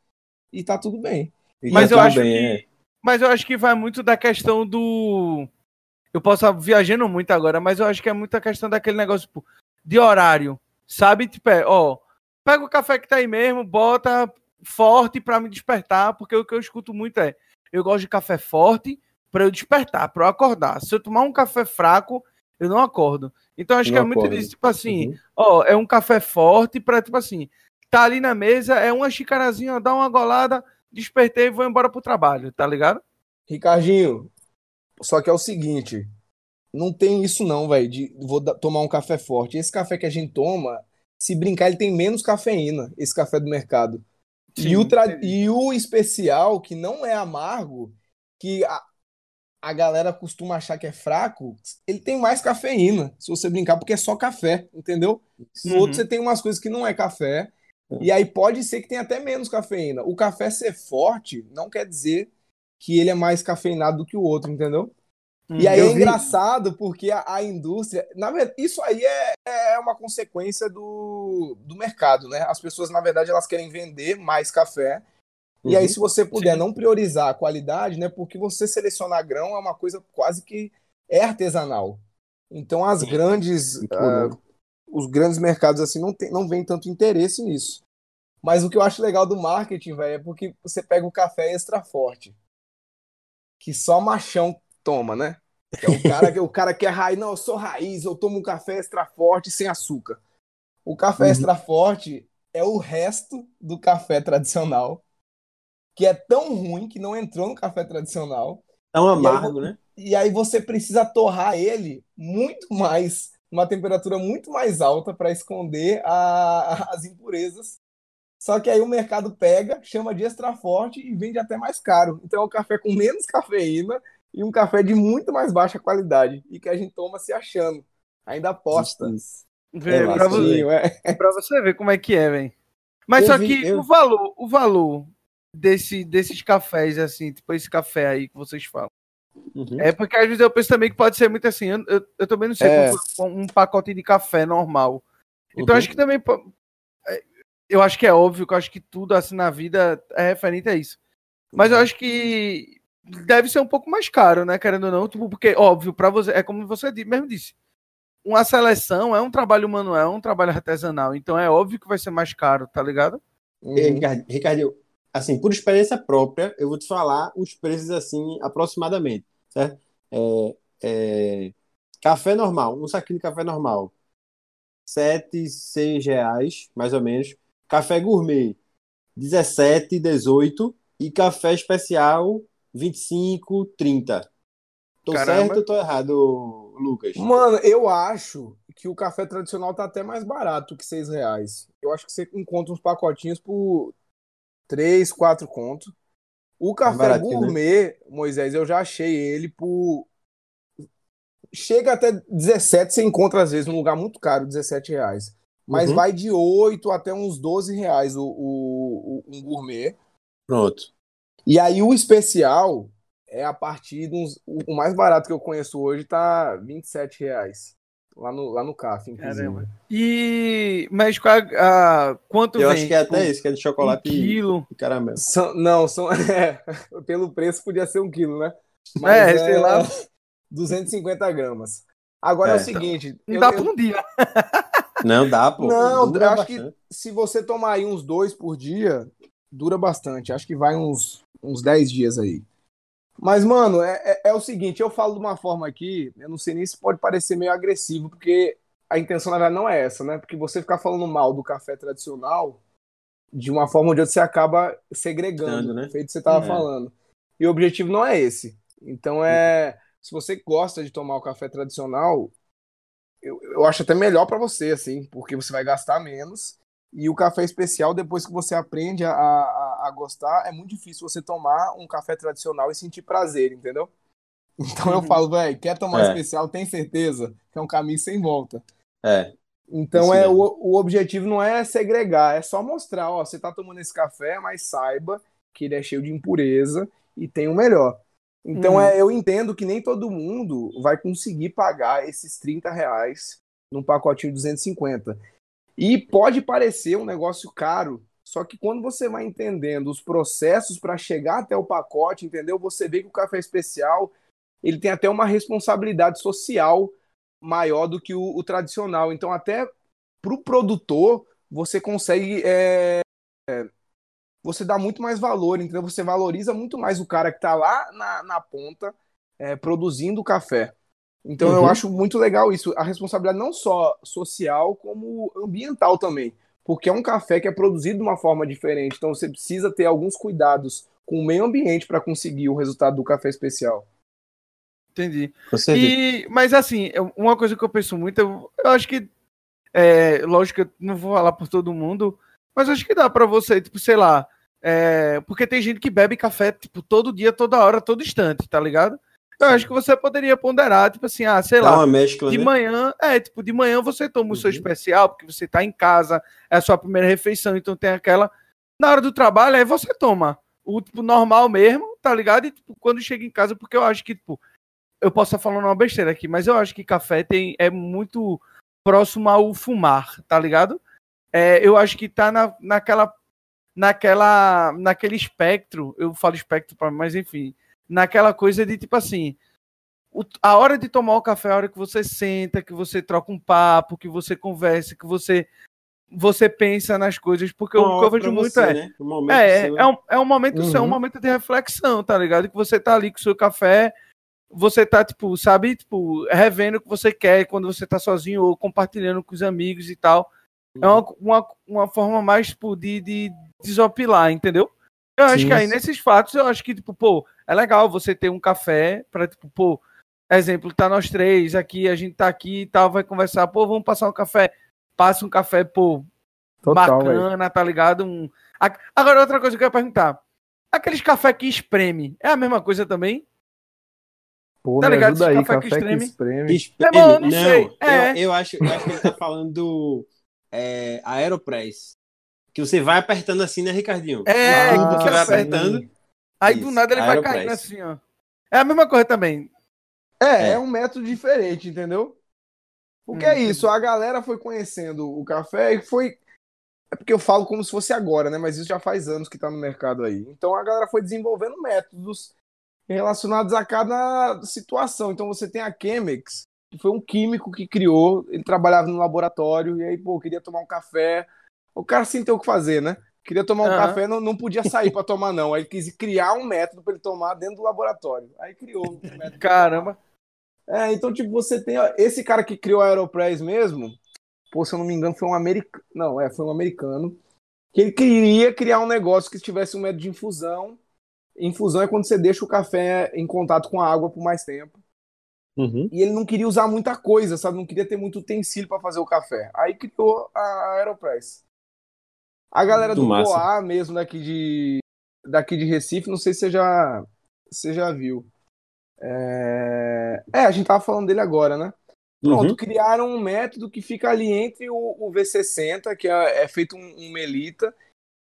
e tá tudo bem. E Mas tá eu tudo acho bem, que. é. Mas eu acho que vai muito da questão do. Eu posso estar viajando muito agora, mas eu acho que é muito a questão daquele negócio tipo, de horário. Sabe? Tipo, é, ó, pega o café que tá aí mesmo, bota forte para me despertar, porque o que eu escuto muito é, eu gosto de café forte para eu despertar, para eu acordar. Se eu tomar um café fraco, eu não acordo. Então acho não que é acordo. muito disso, tipo assim, uhum. ó, é um café forte para tipo assim, tá ali na mesa, é uma xicarazinha, dá uma golada, despertei e vou embora pro trabalho, tá ligado? Ricardinho, só que é o seguinte, não tem isso não, velho, de vou tomar um café forte. Esse café que a gente toma, se brincar, ele tem menos cafeína, esse café do mercado. Sim, e, o e o especial, que não é amargo, que a, a galera costuma achar que é fraco, ele tem mais cafeína, se você brincar, porque é só café, entendeu? No uhum. outro você tem umas coisas que não é café, e aí pode ser que tenha até menos cafeína. O café ser forte não quer dizer que ele é mais cafeinado do que o outro, entendeu? e aí é vi... engraçado porque a, a, indústria, na verdade, isso aí é, é uma consequência do, do mercado, né? As pessoas, na verdade, elas querem vender mais café. Uhum. E aí, uhum. se você puder Sim. não priorizar a qualidade, né? Porque você selecionar grão é uma coisa quase que é artesanal. Então, as grandes, uh, os grandes mercados assim não tem, não vem tanto interesse nisso. Mas o que eu acho legal do marketing, velho, é porque você pega o café extra forte, que só machão toma, né? É o cara, que, o cara que é raiz, não, eu sou raiz, eu tomo um café extra forte sem açúcar. O café uhum. extra forte é o resto do café tradicional, que é tão ruim que não entrou no café tradicional. Tão amargo, e aí, né? E aí você precisa torrar ele muito mais, uma temperatura muito mais alta para esconder a, as impurezas. Só que aí o mercado pega, chama de extra forte e vende até mais caro. Então é um café com menos cafeína e um café de muito mais baixa qualidade e que a gente toma se achando. Ainda aposta. Vê, é, pra, você, é. pra você ver como é que é, velho. Mas eu só que eu... o valor, o valor desse, desses cafés, assim, tipo esse café aí que vocês falam. Uhum. É porque às vezes eu penso também que pode ser muito assim. Eu, eu, eu também não sei é. um pacote de café normal. Então uhum. acho que também. Eu acho que é óbvio que eu acho que tudo assim na vida é referente a isso. Mas eu uhum. acho que deve ser um pouco mais caro, né? Querendo ou não, tipo, porque, óbvio, para você, é como você mesmo disse. Uma seleção é um trabalho manual, é um trabalho artesanal, então é óbvio que vai ser mais caro, tá ligado? Uhum. Ricardo, assim, por experiência própria, eu vou te falar os preços assim, aproximadamente, certo? É, é, café normal, um saquinho de café normal, 7, 6 reais, mais ou menos. Café gourmet, 17, 18. E café especial, 25, 30. Tô Caramba. certo ou tô errado, Lucas? Mano, eu acho que o café tradicional tá até mais barato que 6 reais. Eu acho que você encontra uns pacotinhos por 3, 4 contos. O café é gourmet, né? Moisés, eu já achei ele por. Chega até 17, você encontra às vezes num lugar muito caro, 17 reais. Mas uhum. vai de 8 até uns 12 reais o, o, o um gourmet. Pronto. E aí o especial é a partir dos. O mais barato que eu conheço hoje tá 27 reais. Lá no, lá no CAF, inclusive. Caramba. E. Mas qual, a, quanto Eu vem? acho que é até isso, que é de chocolate um quilo. e caramelo. São, não, são. É, pelo preço podia ser um quilo, né? Mas é, é sei lá. 250 gramas. Agora é, é o seguinte. Não eu, dá eu... por um dia. Não dá, pô. Não, eu acho que se você tomar aí uns dois por dia, dura bastante. Acho que vai uns, uns 10 dias aí. Mas, mano, é, é, é, o seguinte, eu falo de uma forma aqui, eu não sei nem se pode parecer meio agressivo, porque a intenção, na verdade, não é essa, né? Porque você ficar falando mal do café tradicional, de uma forma onde você acaba segregando, né? feito que você estava é. falando. E o objetivo não é esse. Então, é se você gosta de tomar o café tradicional, eu, acho até melhor para você, assim, porque você vai gastar menos e o café especial, depois que você aprende a, a, a, gostar, é muito difícil você tomar um café tradicional e sentir prazer, entendeu? Então eu uhum. falo, velho, quer tomar é. especial, tem certeza que é um caminho sem volta. É. Então é o, o objetivo não é segregar, é só mostrar, ó, você tá tomando esse café, mas saiba que ele é cheio de impureza e tem o melhor. Então uhum. é, eu entendo que nem todo mundo vai conseguir pagar esses 30 reais num pacotinho de 250. E pode parecer um negócio caro, só que quando você vai entendendo os processos para chegar até o pacote, entendeu? Você vê que o café especial ele tem até uma responsabilidade social maior do que o, o tradicional. Então, até para o produtor, você consegue. É, é, você dá muito mais valor, entendeu? Você valoriza muito mais o cara que está lá na, na ponta é, produzindo o café. Então uhum. eu acho muito legal isso. A responsabilidade não só social, como ambiental também. Porque é um café que é produzido de uma forma diferente. Então você precisa ter alguns cuidados com o meio ambiente para conseguir o resultado do café especial. Entendi. E, mas assim, uma coisa que eu penso muito, eu, eu acho que, é, lógico, eu não vou falar por todo mundo, mas acho que dá para você, tipo, sei lá, é, porque tem gente que bebe café, tipo, todo dia, toda hora, todo instante, tá ligado? Eu acho que você poderia ponderar, tipo assim, ah, sei Dá lá, uma mescla, de né? manhã, é, tipo, de manhã você toma o seu uhum. especial, porque você tá em casa, é a sua primeira refeição, então tem aquela. Na hora do trabalho, aí você toma o tipo normal mesmo, tá ligado? E tipo, quando chega em casa, porque eu acho que, tipo, eu posso estar falando uma besteira aqui, mas eu acho que café tem, é muito próximo ao fumar, tá ligado? É, eu acho que tá na, naquela, naquela, naquele espectro, eu falo espectro, mas enfim, naquela coisa de tipo assim, o, a hora de tomar o café é a hora que você senta, que você troca um papo, que você conversa, que você você pensa nas coisas, porque o que eu vejo muito você, é, né? um é, seu, é, um, é um momento uhum. seu, é um momento de reflexão, tá ligado? Que você tá ali com o seu café, você tá, tipo, sabe, tipo, revendo o que você quer quando você tá sozinho ou compartilhando com os amigos e tal. Uhum. É uma, uma, uma forma mais, tipo, de, de desopilar, entendeu? Eu acho Sim. que aí, nesses fatos, eu acho que, tipo, pô, é legal você ter um café para, tipo, pô, exemplo, tá nós três aqui, a gente tá aqui e tal, vai conversar, pô, vamos passar um café. Passa um café, pô, Total, bacana, véio. tá ligado? Um... Agora, outra coisa que eu ia perguntar. Aqueles café que espreme, é a mesma coisa também? Pô, tá ligado? Esse aí, café, café que espreme. Que espreme. espreme. É bom, não, não sei. É. Eu, eu, acho, eu acho que ele tá falando do é, Aeropress. Que você vai apertando assim, né, Ricardinho? É, ah, que vai apertando. Aí Isso, do nada ele vai caindo assim, ó. É a mesma coisa também. É, é, é um método diferente, entendeu? Porque hum, é isso, a galera foi conhecendo o café e foi. É porque eu falo como se fosse agora, né? Mas isso já faz anos que tá no mercado aí. Então a galera foi desenvolvendo métodos relacionados a cada situação. Então você tem a Chemex, que foi um químico que criou, ele trabalhava no laboratório, e aí, pô, queria tomar um café. O cara sem ter o que fazer, né? Queria tomar um uhum. café, não, não podia sair para tomar, não. Aí quis criar um método para ele tomar dentro do laboratório. Aí criou um método. Caramba! É, então, tipo, você tem. Ó, esse cara que criou a Aeropress mesmo, pô, se eu não me engano, foi um americano. Não, é, foi um americano. Que ele queria criar um negócio que tivesse um método de infusão. Infusão é quando você deixa o café em contato com a água por mais tempo. Uhum. E ele não queria usar muita coisa, sabe? Não queria ter muito utensílio para fazer o café. Aí criou a Aeropress. A galera do, do Boa mesmo daqui de, daqui de Recife, não sei se você já, você já viu. É... é, a gente tava falando dele agora, né? Pronto, uhum. criaram um método que fica ali entre o, o V60, que é, é feito um, um, melita,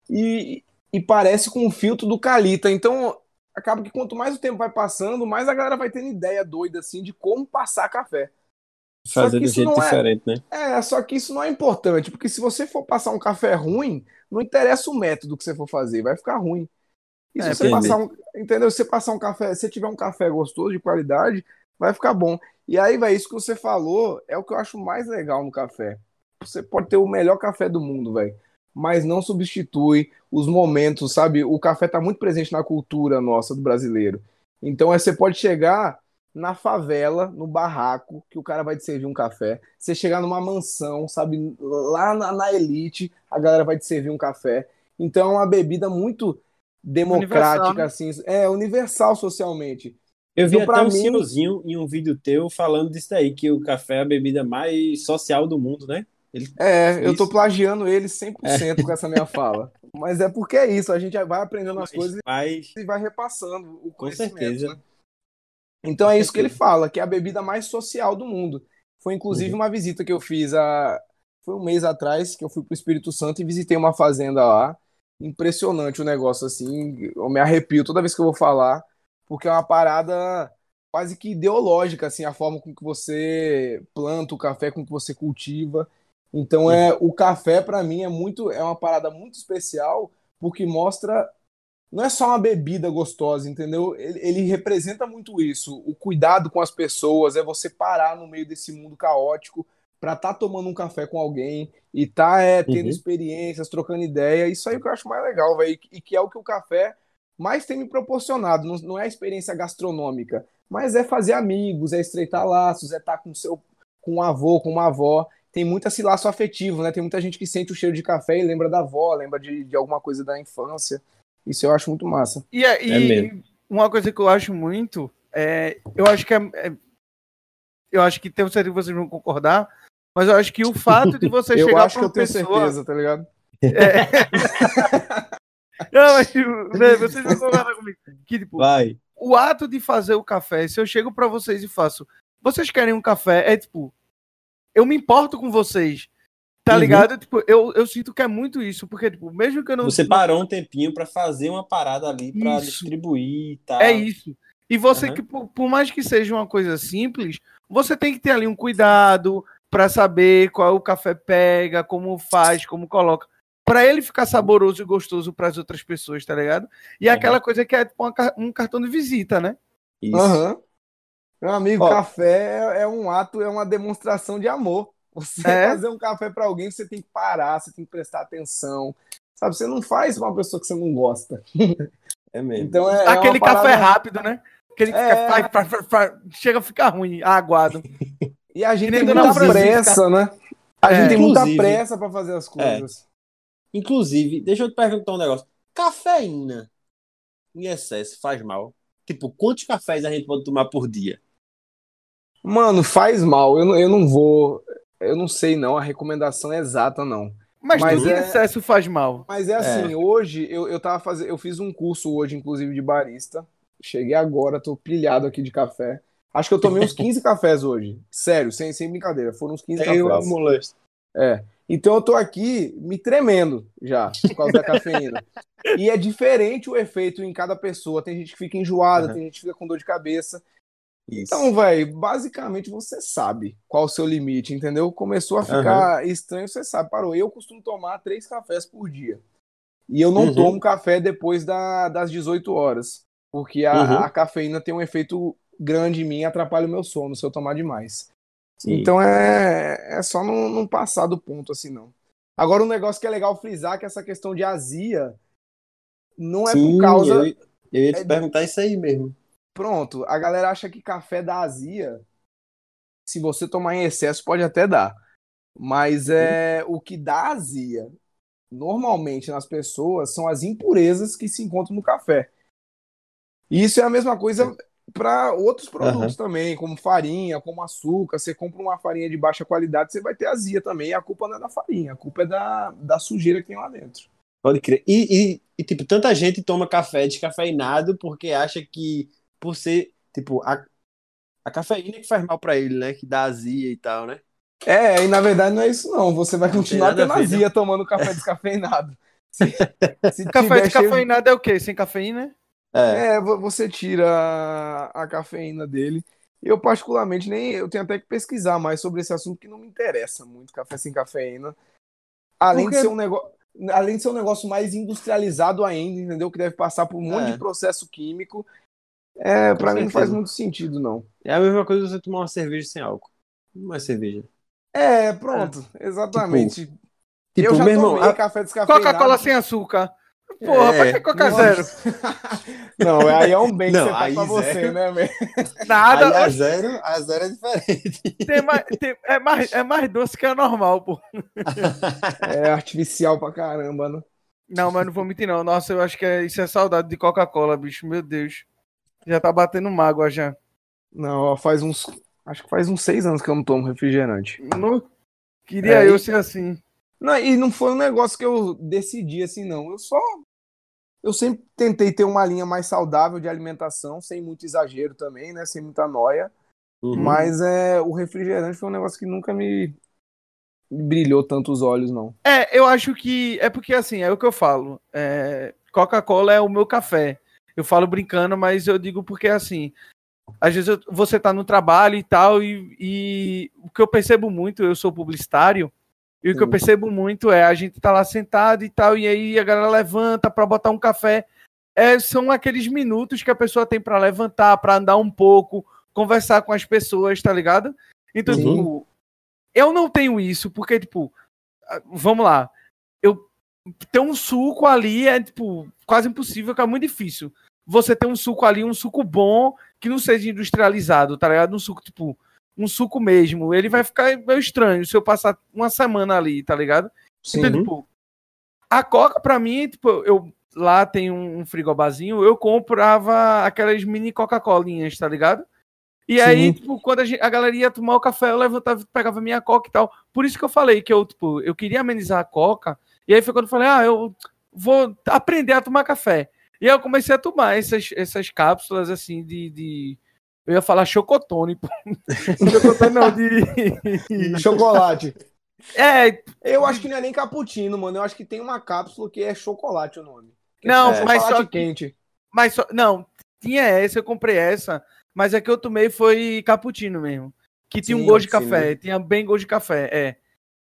e, e parece com o filtro do Calita. Então, acaba que quanto mais o tempo vai passando, mais a galera vai tendo ideia doida assim de como passar café. Fazer de jeito é diferente, é... né? É, só que isso não é importante, porque se você for passar um café ruim, não interessa o método que você for fazer, vai ficar ruim. E se é, você passar um, entendeu? Se você passar um café, se tiver um café gostoso, de qualidade, vai ficar bom. E aí, vai, isso que você falou é o que eu acho mais legal no café. Você pode ter o melhor café do mundo, velho, mas não substitui os momentos, sabe? O café tá muito presente na cultura nossa do brasileiro. Então, é, você pode chegar na favela, no barraco, que o cara vai te servir um café. Você chegar numa mansão, sabe? Lá na, na elite, a galera vai te servir um café. Então é uma bebida muito democrática, universal, né? assim. É universal socialmente. Eu vi então, até um mim... senhorzinho em um vídeo teu falando disso daí, que o café é a bebida mais social do mundo, né? Ele... É, eu tô plagiando ele 100% é. com essa minha fala. Mas é porque é isso, a gente vai aprendendo as coisas mas... e vai repassando o conhecimento. Com certeza. Né? Então é isso que ele fala, que é a bebida mais social do mundo. Foi inclusive uhum. uma visita que eu fiz a foi um mês atrás que eu fui para o Espírito Santo e visitei uma fazenda lá. Impressionante o negócio assim, eu me arrepio toda vez que eu vou falar, porque é uma parada quase que ideológica assim, a forma com que você planta o café, com que você cultiva. Então é o café para mim é muito é uma parada muito especial porque mostra não é só uma bebida gostosa, entendeu? Ele, ele, representa muito isso. O cuidado com as pessoas, é você parar no meio desse mundo caótico para estar tá tomando um café com alguém e tá é, tendo Uhum. experiências, trocando ideia. Isso aí que eu acho mais legal, velho. E que é o que o café mais tem me proporcionado. Não, não é a experiência gastronômica, mas é fazer amigos, é estreitar laços, é estar com seu com um avô, com uma avó. Tem muito esse laço afetivo, né? Tem muita gente que sente o cheiro de café e lembra da avó, lembra de, de alguma coisa da infância. Isso eu acho muito massa. E, é- e É uma coisa que eu acho muito é. Eu acho que é. é- eu acho que tenho certeza que vocês vão concordar, mas eu acho que o fato de você Eu chegar acho pra que eu uma tenho pessoa. certeza, tá ligado? Não, mas, né, vocês vão concordar comigo. Que, tipo, Vai. o ato de fazer o café, se eu chego pra vocês e faço, vocês querem um café? É tipo, eu me importo com vocês. Tá Uhum. ligado? Tipo, eu, eu sinto que é muito isso, porque, tipo, mesmo que eu não. Você parou um tempinho pra fazer uma parada ali pra Isso. distribuir e tal. É isso. E você, Aham. que, por, por mais que seja uma coisa simples, você tem que ter ali um cuidado pra saber qual o café pega, como faz, como coloca. Pra ele ficar saboroso e gostoso pras outras pessoas, tá ligado? E Aham. aquela coisa que é tipo uma um cartão de visita, né? Isso. Meu amigo, Ó. café é, é um ato, é uma demonstração de amor. Você É. fazer um café pra alguém, você tem que parar, você tem que prestar atenção. Sabe, você não faz pra uma pessoa que você não gosta. É mesmo. Então é, é Aquele uma parada- café rápido, né? Aquele que É. fica, faz- faz- faz- chega a ficar ruim, aguado. E a gente tem muita pressa, né? A É. gente tem muita pressa pra fazer as coisas. Inclusive, deixa eu te perguntar um negócio. Cafeína em excesso faz mal? Tipo, quantos cafés a gente pode tomar por dia? Mano, faz mal. Eu, eu não vou. Eu não sei, não, a recomendação é exata, não. Mas, Mas tudo em é- excesso faz mal. Mas é assim, hoje eu, eu tava fazendo. Eu fiz um curso hoje, inclusive, de barista. Cheguei agora, tô pilhado aqui de café. Acho que eu tomei uns 15 cafés hoje. Sério, sem, sem brincadeira. Foram uns 15 Tem uma cafés. molesta. É. Então eu tô aqui me tremendo já, por causa da cafeína. E é diferente o efeito em cada pessoa. Tem gente que fica enjoada, Aham. tem gente que fica com dor de cabeça. Isso. Então, velho, basicamente você sabe qual o seu limite, entendeu? Começou a ficar estranho, você sabe. Parou. Eu costumo tomar três cafés por dia. E eu não Uhum. tomo café depois da- das 18 horas. Porque a, Uhum. a cafeína tem um efeito grande em mim e atrapalha o meu sono se eu tomar demais. Sim. Então é, é só não, não passar do ponto assim, não. Agora, um negócio que é legal frisar é que essa questão de azia não é Sim, por causa. eu, eu ia te é- perguntar isso aí mesmo. Pronto, a galera acha que café dá azia. Se você tomar em excesso, pode até dar. Mas é o que dá azia normalmente nas pessoas são as impurezas que se encontram no café. E isso é a mesma coisa para outros produtos também, como farinha, como açúcar. Você compra uma farinha de baixa qualidade, você vai ter azia também. E a culpa não é da farinha, a culpa é da, da sujeira que tem lá dentro. Pode crer. E, e, e, tipo, tanta gente toma café descafeinado porque acha que, por ser, tipo, a, a cafeína que faz mal pra ele, né? Que dá azia e tal, né? É, e na verdade não é isso não. Você vai continuar tendo ver, azia tomando café descafeinado. Se, se Café tiver cheio- descafeinado é o quê? Sem cafeína? É. É, vo- você tira a, cafeína dele. Eu, particularmente, nem. Eu tenho até que pesquisar mais sobre esse assunto que não me interessa muito, café sem cafeína. Além Porque- de ser um negócio. Além de ser um negócio mais industrializado ainda, entendeu? Que deve passar por um monte É. de processo químico. É, Com pra mim não faz certeza. muito sentido, não. É a mesma coisa você tomar uma cerveja sem álcool. Não é cerveja. É, pronto, exatamente. Tipo, eu já meu irmão, tomei a- café descafeinado. Coca-Cola sem açúcar. Porra, pra É. que Coca Nossa. Zero? Não, aí é um bem que Não, você faz aí pra você, zero. né, velho? Nada. Aí a zero, a zero é diferente. Tem mais, tem- é, mais, é mais doce que a normal, pô. É artificial pra caramba, né? Não, mas não vou mentir, não. Nossa, eu acho que é- isso é saudade de Coca-Cola, bicho. Meu Deus. Já tá batendo mágoa já. Não, ó, faz uns. Acho que faz uns seis anos que eu não tomo refrigerante. Não... Queria É, eu e- ser assim. Não, e não foi um negócio que eu decidi assim, não. Eu só. Eu sempre tentei ter uma linha mais saudável de alimentação, sem muito exagero também, né? Sem muita noia. Uhum. Mas é, o refrigerante foi um negócio que nunca me, me brilhou tanto os olhos, não. É, eu acho que. É porque assim, é o que eu falo. É, Coca-Cola é o meu café. Eu falo brincando, mas eu digo porque assim. Às vezes eu- você tá no trabalho e tal, e, e o que eu percebo muito, eu sou publicitário, e o que eu Sim. percebo muito é a gente tá lá sentado e tal, e aí a galera levanta para botar um café. É, são aqueles minutos que a pessoa tem para levantar, para andar um pouco, conversar com as pessoas, tá ligado? Então, Sim. tipo, Eu não tenho isso, porque, tipo, ah, vamos lá. Eu ter um suco ali é, tipo, quase impossível, que é muito difícil. Você ter um suco ali, um suco bom, que não seja industrializado, tá ligado? Um suco, tipo, um suco mesmo. Ele vai ficar meio estranho se eu passar uma semana ali, tá ligado? Sim. Então, tipo, a Coca, pra mim, tipo, eu lá tem um frigobarzinho, eu comprava aquelas mini Coca-Colinhas, tá ligado? E aí, Sim. tipo, quando a, gente, a galera ia tomar o café, eu levantava, pegava minha Coca e tal. Por isso que eu falei que eu, tipo, eu queria amenizar a Coca. E aí foi quando eu falei, ah, eu vou aprender a tomar café. E eu comecei a tomar essas, essas cápsulas, assim, de... de... Eu ia falar chocotone, pô. chocotone não, de... Chocolate. É, Eu acho que não é nem cappuccino, mano. Eu acho que tem uma cápsula que é chocolate o nome. Que Não, é mas só que- quente. Mas só, não, tinha essa, eu comprei essa, mas a que eu tomei foi cappuccino mesmo. Que tinha um gosto de sim, café, tinha bem gosto de café, é.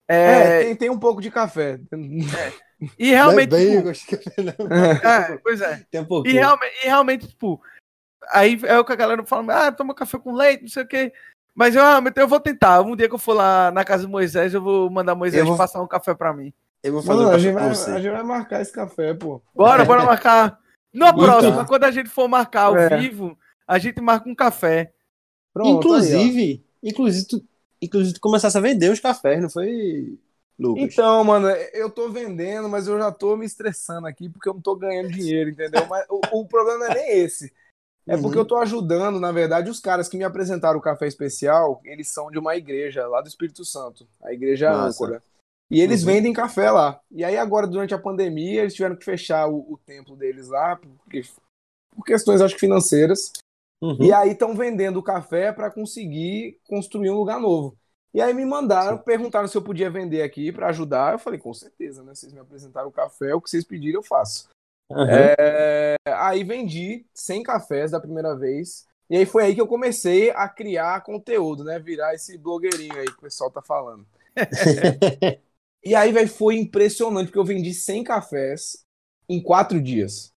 É, É, tem, tem um pouco de café. E realmente, bem, eu tipo, de é, pois é. Tem um E pouquinho. realmente, e realmente, tipo, aí é o que a galera fala, ah, toma café com leite, não sei o quê. Mas eu, realmente, eu vou tentar. Um dia que eu for lá na casa do Moisés, eu vou mandar Moisés vou- passar um café pra mim. Eu vou fazer Mano, um a, gente vai, a gente vai marcar esse café, pô. Bora, bora marcar. Na Então. próxima, quando a gente for marcar ao É. vivo, a gente marca um café. Pronto, aí, inclusive, inclusive, tu, inclusive, tu começasse a vender os cafés, não foi. Lucas? Então, mano, eu tô vendendo, mas eu já tô me estressando aqui porque eu não tô ganhando dinheiro, entendeu? Mas o, o problema não é nem esse. É porque Uhum. eu tô ajudando, na verdade, os caras que me apresentaram o café especial, eles são de uma igreja lá do Espírito Santo, a igreja Massa. âncora. E eles Uhum. vendem café lá. E aí agora, durante a pandemia, eles tiveram que fechar o, o templo deles lá, porque, por questões, acho que financeiras. Uhum. E aí estão vendendo o café para conseguir construir um lugar novo. E aí me mandaram, perguntaram se eu podia vender aqui para ajudar. Eu falei, com certeza, né? Vocês me apresentaram o café, o que vocês pediram eu faço. Uhum. É, aí vendi 100 cafés da primeira vez. E aí foi aí que eu comecei a criar conteúdo, né? Virar esse blogueirinho aí que o pessoal tá falando. E aí, velho, foi impressionante, porque eu vendi 100 cafés em quatro dias.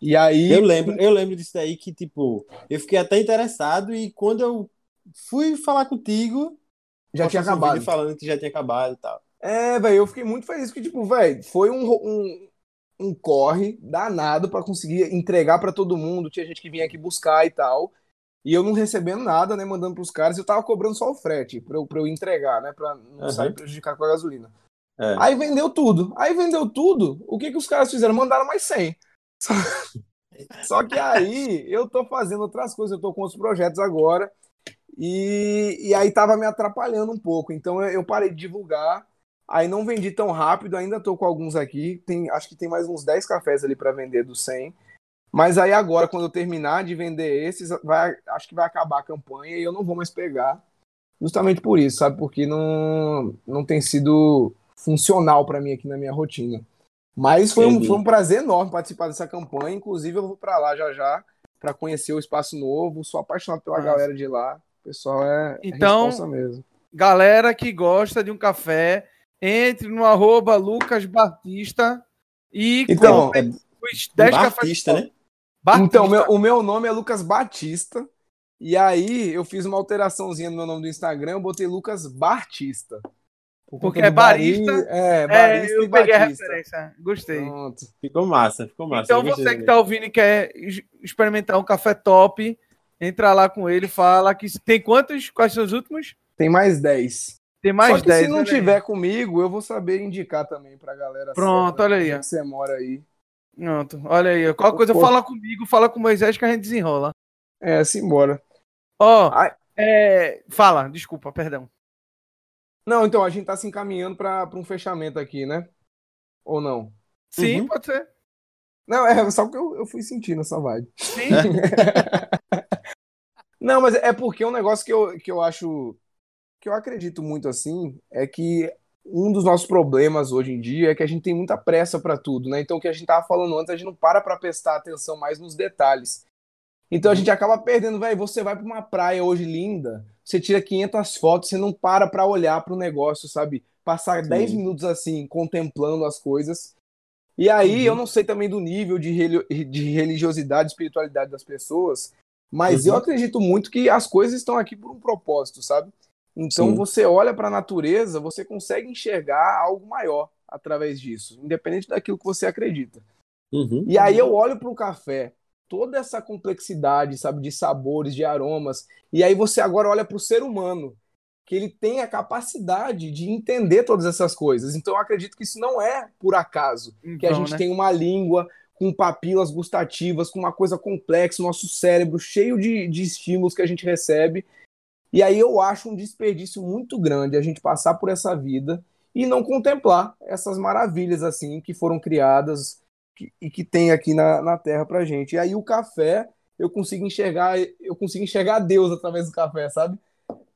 E aí. Eu lembro, eu lembro disso daí que, tipo, eu fiquei até interessado e quando eu fui falar contigo, Já tinha um acabado. falando que já tinha acabado e tal. É, velho, eu fiquei muito feliz, porque, tipo, velho, foi um, um, um corre danado pra conseguir entregar pra todo mundo. Tinha gente que vinha aqui buscar e tal. E eu não recebendo nada, né, mandando pros caras. Eu tava cobrando só o frete pra eu, pra eu entregar, né, pra não Uhum. sair prejudicar com a gasolina. É. Aí vendeu tudo. Aí vendeu tudo. O que que os caras fizeram? Mandaram mais 100. Só, só que aí eu tô fazendo outras coisas, eu tô com outros projetos agora. E, e aí tava me atrapalhando um pouco. Então eu, eu parei de divulgar. Aí não vendi tão rápido, ainda tô com alguns aqui. Tem, acho que tem mais uns 10 cafés ali para vender dos 100. Mas aí agora, quando eu terminar de vender esses, vai, acho que vai acabar a campanha e eu não vou mais pegar. Justamente por isso, sabe? Porque não, não tem sido funcional para mim aqui na minha rotina. Mas foi um, foi um prazer enorme participar dessa campanha. Inclusive, eu vou para lá já já para conhecer o espaço novo. Sou apaixonado pela Massa. galera de lá. O pessoal é, é Então- responsa mesmo. Galera que gosta de um café, entre no arroba Lucas Batista e Então, compre os 10 cafés. Batista, né? Batista. Então, meu- o meu nome é Lucas Batista. E aí, eu fiz uma alteraçãozinha no meu nome do Instagram. Eu botei Lucas Bartista. Por Porque é barista. bari- É, É, barista eu e peguei a Batista. referência. Gostei. Pronto. Ficou massa, ficou massa. Então eu você que também. tá ouvindo e quer experimentar um café top, entra lá com ele, fala que tem quantos? Quais são os últimos? Tem mais 10. Tem mais Só que 10. se não aí. tiver comigo, eu vou saber indicar também pra galera. Pronto, olha aí, que você mora aí. Pronto, olha aí. Qualquer coisa, fala comigo, fala com o Moisés que a gente desenrola. É, simbora. Ó, Ai. é, fala, desculpa, perdão. Não, então, a gente tá se encaminhando pra, pra um fechamento aqui, né? Ou não? Sim, Uhum. pode ser. Não, é só porque eu, eu fui sentindo essa vibe. Sim. Não, mas é porque um negócio que eu, que eu acho. que eu acredito muito assim é que um dos nossos problemas hoje em dia é que a gente tem muita pressa pra tudo, né? Então, o que a gente tava falando antes, a gente não para pra prestar atenção mais nos detalhes. Então, a gente acaba perdendo, velho. Você vai pra uma praia hoje linda, você tira 500 fotos, você não para pra olhar pro negócio, sabe? Passar Sim. 10 minutos assim, contemplando as coisas. E aí, Uhum. eu não sei também do nível de, de religiosidade, espiritualidade das pessoas, mas Uhum. eu acredito muito que as coisas estão aqui por um propósito, sabe? Então Sim. você olha para a natureza, você consegue enxergar algo maior através disso, independente daquilo que você acredita. Uhum. E aí eu olho para o café, toda essa complexidade, sabe, de sabores, de aromas, e aí você agora olha para o ser humano, que ele tem a capacidade de entender todas essas coisas. Então eu acredito que isso não é por acaso, que a Então, gente né? tem uma língua com papilas gustativas, com uma coisa complexa, nosso cérebro cheio de, de estímulos que a gente recebe. E aí eu acho um desperdício muito grande a gente passar por essa vida e não contemplar essas maravilhas assim que foram criadas que- e que tem aqui na, na Terra pra gente. E aí o café, eu consigo enxergar, eu consigo enxergar Deus através do café, sabe?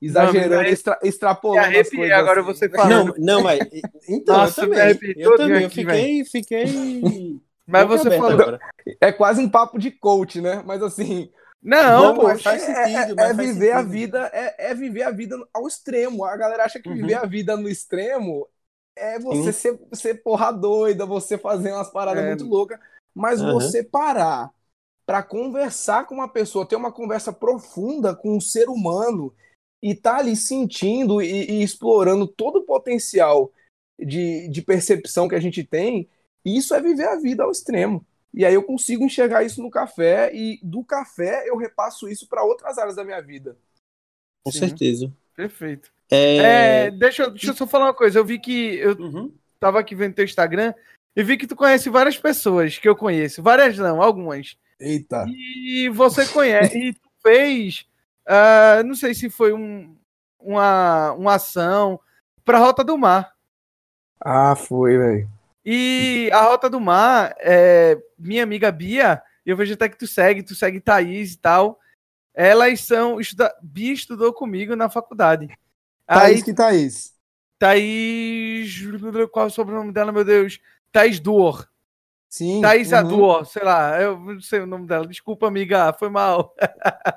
Exagerando, Não, me extra, Me extrapolando as arrepiei coisas. agora assim. você falando. Não, não, mas. Então, Nossa, eu me também. Eu também. Eu aqui, fiquei. fiquei... Mas você falou. agora. É quase um papo de coach, né? Mas assim, Não, Não, pô. faz é, sentido, é- é viver a vida, é, é viver a vida ao extremo. A galera acha que Uhum. viver a vida no extremo é você ser, ser porra doida, você fazer umas paradas É. muito loucas. Mas Uhum. você parar para conversar com uma pessoa, ter uma conversa profunda com um ser humano e tá ali sentindo e, e explorando todo o potencial de, de percepção que a gente tem, isso é viver a vida ao extremo. E aí eu consigo enxergar isso no café e do café eu repasso isso para outras áreas da minha vida. Com Sim. certeza. Perfeito. É... É, deixa, eu- deixa eu só falar uma coisa. Eu vi que. Eu Uhum. tava aqui vendo teu Instagram e vi que tu conhece várias pessoas que eu conheço. Várias não, algumas. Eita. E você conhece. e tu fez. ah, não sei se foi um, uma, uma ação pra Rota do Mar. Ah, foi, velho. E a Rota do Mar, é, minha amiga Bia, eu vejo até que tu segue, tu segue Thaís e tal. Elas são. Estuda, Bia estudou comigo na faculdade. Thaís Aí, que Thaís. Thaís. Qual é o sobrenome dela, meu Deus? Thaís Duor. Sim. Thaís uhum. Aduor, sei lá, eu não sei o nome dela. Desculpa, amiga, foi mal.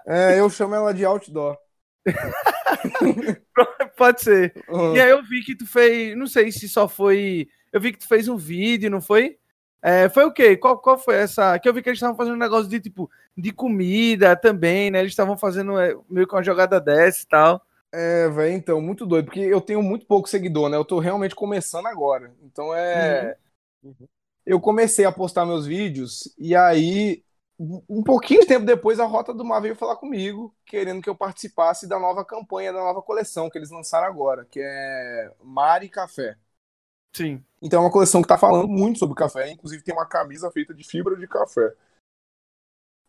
É, eu chamo ela de outdoor. Pode ser. Uhum. E aí eu vi que tu fez. Não sei se só foi. Eu vi que tu fez um vídeo, não foi? É, foi o quê? Qual, qual foi essa? Que eu vi que eles estavam fazendo um negócio de tipo de comida também, né? Eles estavam fazendo é, meio que uma jogada dessa e tal. É, velho, então, muito doido, porque eu tenho muito pouco seguidor, né? Eu tô realmente começando agora. Então é. Uhum. Eu comecei a postar meus vídeos e aí, um um pouquinho de tempo depois, a Rota do Mar veio falar comigo, querendo que eu participasse da nova campanha, da nova coleção que eles lançaram agora, que é Mar e Café. Sim. Então é uma coleção que tá falando muito sobre café, inclusive tem uma camisa feita de fibra de café.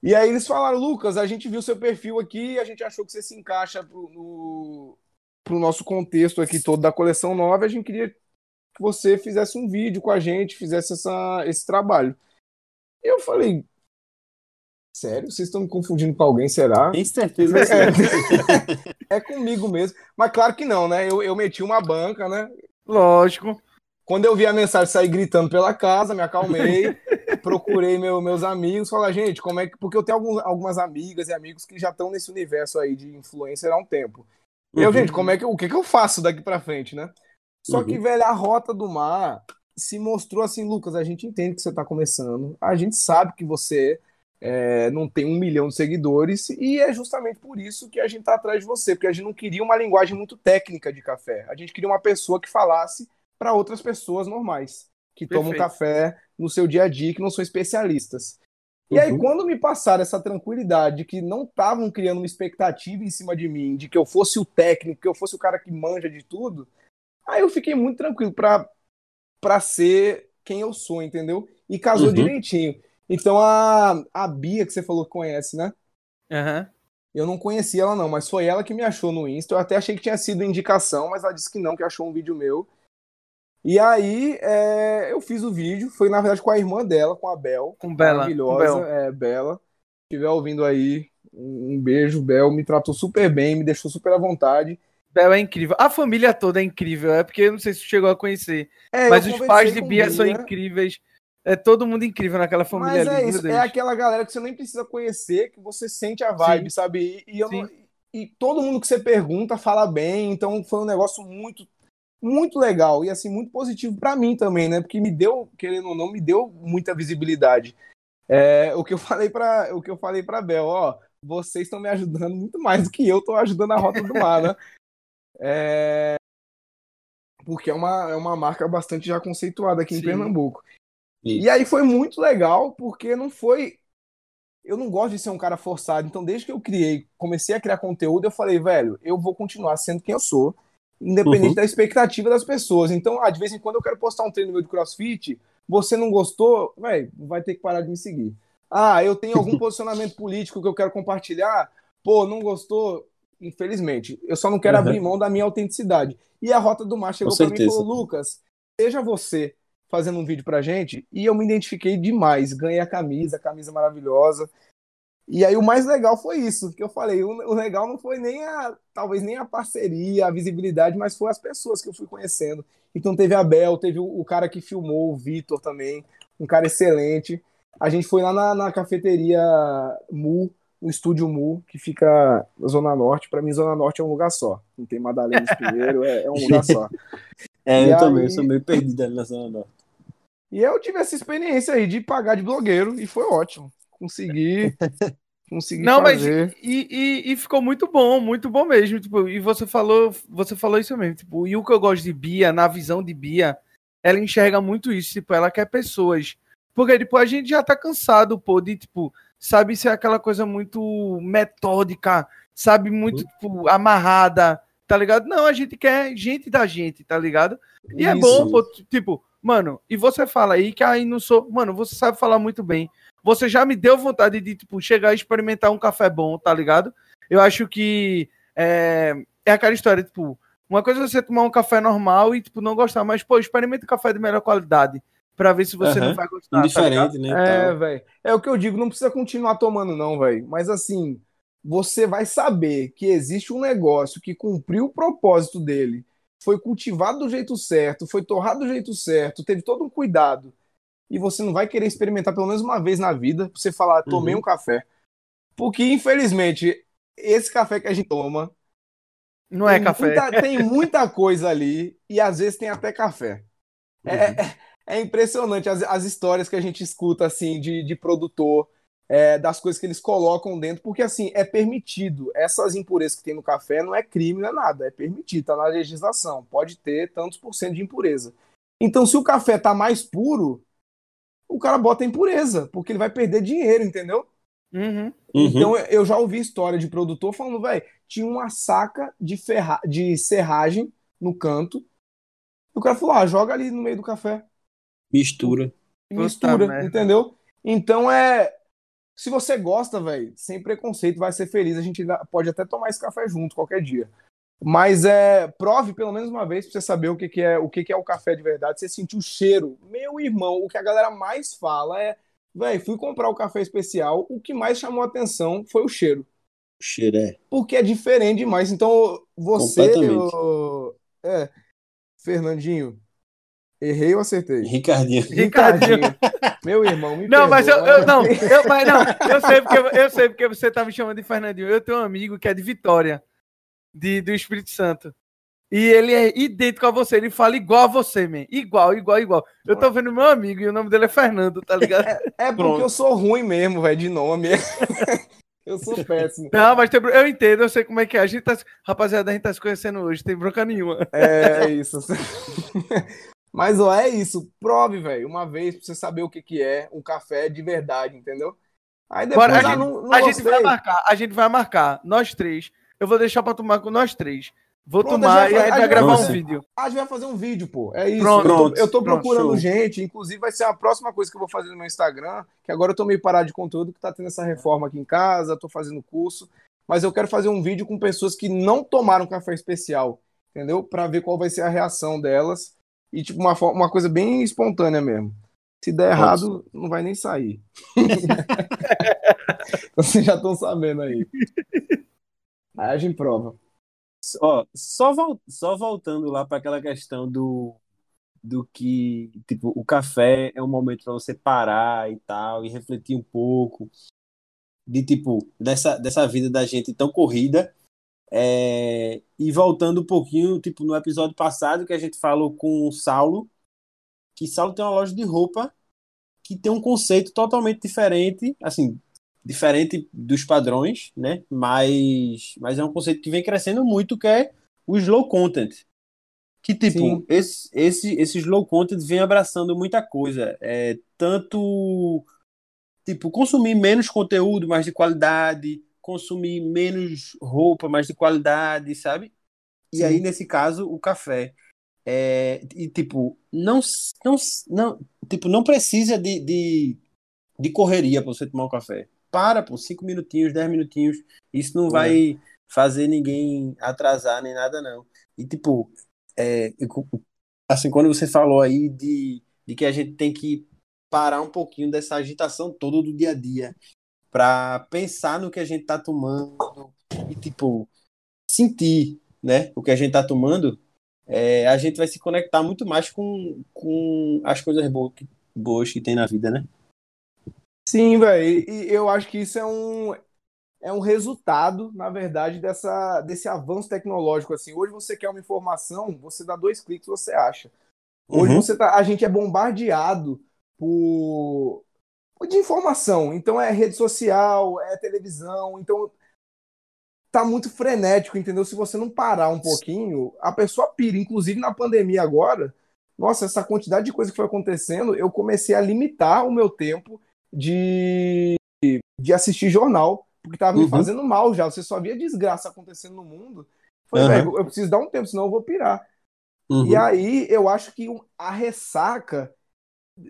E aí eles falaram, Lucas, a gente viu seu perfil aqui e a gente achou que você se encaixa pro, no, pro nosso contexto aqui todo da coleção nova, a gente queria que você fizesse um vídeo com a gente, fizesse essa, esse trabalho. E eu falei, sério? Vocês estão me confundindo com alguém, será? Tem certeza que É comigo mesmo. Mas claro que não, né? Eu, eu meti uma banca, né? Lógico. Quando eu vi a mensagem sair gritando pela casa, me acalmei, procurei meu- meus amigos, falar, gente, como é que. Porque eu tenho algum- algumas amigas e amigos que já estão nesse universo aí de influencer há um tempo. E eu, Uhum. gente, como é que o que, que eu faço daqui pra frente, né? Só Uhum. que, velho, a rota do mar se mostrou assim, Lucas, a gente entende que você tá começando, a gente sabe que você é, não tem um milhão de seguidores, e é justamente por isso que a gente tá atrás de você, porque a gente não queria uma linguagem muito técnica de café. A gente queria uma pessoa que falasse para outras pessoas normais, que tomam Perfeito. café no seu dia a dia, que não são especialistas. E aí, Uhum. quando me passaram essa tranquilidade de que não estavam criando uma expectativa em cima de mim, de que eu fosse o técnico, que eu fosse o cara que manja de tudo, aí eu fiquei muito tranquilo pra, pra ser quem eu sou, entendeu? E casou Uhum. direitinho. Então a, a Bia, que você falou que conhece, né? Aham. Eu não conhecia ela, não, mas foi ela que me achou no Insta. Eu até achei que tinha sido indicação, mas ela disse que não, que achou um vídeo meu. E aí é, eu fiz o vídeo, foi na verdade com a irmã dela, com a Bel. Com Bela. Com Maravilhosa, Bel. é, Bela. Se estiver ouvindo aí, um beijo, Bel. Me tratou super bem, me deixou super à vontade. Bel é incrível. A família toda é incrível. É porque eu não sei se chegou a conhecer. É, Mas os pais de Bia são incríveis. É todo mundo incrível naquela família Mas ali. é isso, é aquela galera que você nem precisa conhecer, que você sente a vibe, sabe? E, e não- e todo mundo que você pergunta fala bem, então foi um negócio muito, muito legal e assim, muito positivo pra mim também, né? Porque me deu, querendo ou não, me deu muita visibilidade. É, o que eu falei para o que eu falei para Bel, ó, vocês estão me ajudando muito mais do que eu tô ajudando a Rota do Mar, né? É... Porque é uma, é uma marca bastante já conceituada aqui Sim. em Pernambuco. Isso. E aí foi muito legal, porque não foi. Eu não gosto de ser um cara forçado. Então, desde que eu criei, comecei a criar conteúdo, eu falei, velho, eu vou continuar sendo quem eu sou, independente uhum. da expectativa das pessoas. Então, ah, de vez em quando eu quero postar um treino meu de crossfit, você não gostou, vai ter que parar de me seguir. Ah, eu tenho algum posicionamento político que eu quero compartilhar, pô, não gostou, infelizmente. Eu só não quero uhum. abrir mão da minha autenticidade. E a Rota do Mar chegou para mim e falou: Lucas, seja você fazendo um vídeo pra gente. E eu me identifiquei demais. Ganhei a camisa, a camisa maravilhosa. E aí o mais legal foi isso, que eu falei, o, legal não foi nem a, talvez nem a parceria, a visibilidade, mas foi as pessoas que eu fui conhecendo. Então teve a Bel, teve o, o cara que filmou, o Vitor também, um cara excelente. A gente foi lá na, na cafeteria Mu, o estúdio Mu, que fica na Zona Norte. Para mim, Zona Norte é um lugar só. Não tem Madalena Pinheiro, é, é, um lugar só. É, e eu aí... também, eu sou meio perdido ali na Zona Norte. E eu tive essa experiência aí de pagar de blogueiro e foi ótimo. Consegui. consegui Não, fazer. mas e, e, e, ficou muito bom, muito bom mesmo. Tipo, e você falou, você falou isso mesmo. Tipo, e o que eu gosto de Bia, na visão de Bia, ela enxerga muito isso. Tipo, ela quer pessoas. Porque, tipo, a gente já tá cansado, pô, de, tipo, sabe, ser aquela coisa muito metódica, sabe, muito, uhum. tipo, amarrada, tá ligado? Não, a gente quer gente da gente, tá ligado? E isso. é bom, pô, tipo, Mano, e você fala aí que aí não sou. Mano, você sabe falar muito bem. Você já me deu vontade de, tipo, chegar e experimentar um café bom, tá ligado? Eu acho que é, é aquela história, tipo, uma coisa é você tomar um café normal e, tipo, não gostar, mas, pô, experimenta um café de melhor qualidade pra ver se você uhum. não vai gostar. Tá Indiferente, tá né? É, velho. É o que eu digo, não precisa continuar tomando, não, velho. Mas assim, você vai saber que existe um negócio que cumpriu o propósito dele foi cultivado do jeito certo, foi torrado do jeito certo, teve todo um cuidado, e você não vai querer experimentar pelo menos uma vez na vida pra você falar, tomei uhum. um café. Porque, infelizmente, esse café que a gente toma. Não é café. Muita, tem muita coisa ali, e às vezes tem até café. É, uhum. É, é, impressionante as, as histórias que a gente escuta, assim, de, de produtor é, das coisas que eles colocam dentro, porque assim, é permitido. Essas impurezas que tem no café não é crime, não é nada, é permitido, tá na legislação. Pode ter tantos por cento de impureza. Então, se o café tá mais puro, o cara bota impureza, porque ele vai perder dinheiro, entendeu? Uhum. Então, eu já ouvi história de produtor falando, velho, tinha uma saca de, ferra... de serragem no canto. O cara falou, ah, joga ali no meio do café. Mistura. Mistura, entendeu? Então é se você gosta, velho, sem preconceito, vai ser feliz. A gente pode até tomar esse café junto qualquer dia. Mas é, prove pelo menos uma vez pra você saber o que, que é o que, que é o café de verdade, você sentir o cheiro. Meu irmão, o que a galera mais fala é, velho, fui comprar o café especial, o que mais chamou a atenção foi o cheiro. O cheiro é. Porque é diferente demais. Então, você. Eu, é, Fernandinho, Errei ou acertei? Ricardinho. Ricardinho. Meu irmão, me Não, perdoa. mas eu, eu, não, eu, mas não, eu sei porque eu sei porque você tá me chamando de Fernandinho. Eu tenho um amigo que é de Vitória, de, do Espírito Santo. E ele é idêntico a você, ele fala igual a você, man. Igual, igual, igual. Eu tô vendo meu amigo e o nome dele é Fernando, tá ligado? É, é porque eu sou ruim mesmo, velho, de nome. Eu sou péssimo. Não, mas tem, eu entendo, eu sei como é que é. A gente tá, rapaziada, a gente tá se conhecendo hoje, tem bronca nenhuma. É, é isso. Mas ó, é isso. Prove, velho, uma vez pra você saber o que, que é um café de verdade, entendeu? Aí depois Bora, a, gente, não, não a gente, vai marcar, a gente vai marcar, nós três. Eu vou deixar pra tomar com nós três. Vou Pronto, tomar e a gente vai gravar um vídeo. A gente vai fazer um vídeo, pô. É isso. Pronto, eu tô, eu tô procurando pronto, gente. Inclusive, vai ser a próxima coisa que eu vou fazer no meu Instagram. Que agora eu tô meio parado de conteúdo, que tá tendo essa reforma aqui em casa, tô fazendo curso. Mas eu quero fazer um vídeo com pessoas que não tomaram café especial, entendeu? Para ver qual vai ser a reação delas e tipo uma, uma coisa bem espontânea mesmo. Se der errado, não vai nem sair. Vocês já estão sabendo aí. Aí a gente prova. Só, vol só voltando lá para aquela questão do, do que, tipo, o café é um momento para você parar e tal, e refletir um pouco. De, tipo, dessa, dessa vida da gente tão corrida é, e voltando um pouquinho, tipo, no episódio passado que a gente falou com o Saulo, que Saulo tem uma loja de roupa que tem um conceito totalmente diferente, assim, diferente dos padrões, né? Mas, mas é um conceito que vem crescendo muito, que é o slow content. Que, tipo, esse, esse, esse slow content vem abraçando muita coisa. É, tanto, tipo, consumir menos conteúdo, mais de qualidade, consumir menos roupa, mais de qualidade, sabe? E Sim. aí, nesse caso, o café. É, e, tipo, não, não, não, tipo, não precisa de, de, de correria para você tomar um café. Para, por cinco minutinhos, dez minutinhos. Isso não é. vai fazer ninguém atrasar nem nada, não. E, tipo, é, assim, quando você falou aí de, de que a gente tem que parar um pouquinho dessa agitação toda do dia a dia para pensar no que a gente tá tomando e, tipo, sentir, né, o que a gente tá tomando, é, a gente vai se conectar muito mais com, com as coisas boas que, boas que tem na vida, né? Sim, velho. E eu acho que isso é um, é um resultado, na verdade, dessa, desse avanço tecnológico. Assim, hoje você quer uma informação, você dá dois cliques, você acha. Hoje uhum. você tá, a gente é bombardeado por de informação. Então é rede social, é televisão, então tá muito frenético, entendeu? Se você não parar um pouquinho, a pessoa pira. Inclusive na pandemia agora, nossa, essa quantidade de coisa que foi acontecendo, eu comecei a limitar o meu tempo de, de assistir jornal porque tava me uhum. fazendo mal já. Você só via desgraça acontecendo no mundo. Falei, uhum. velho, eu preciso dar um tempo, senão eu vou pirar. Uhum. E aí eu acho que a ressaca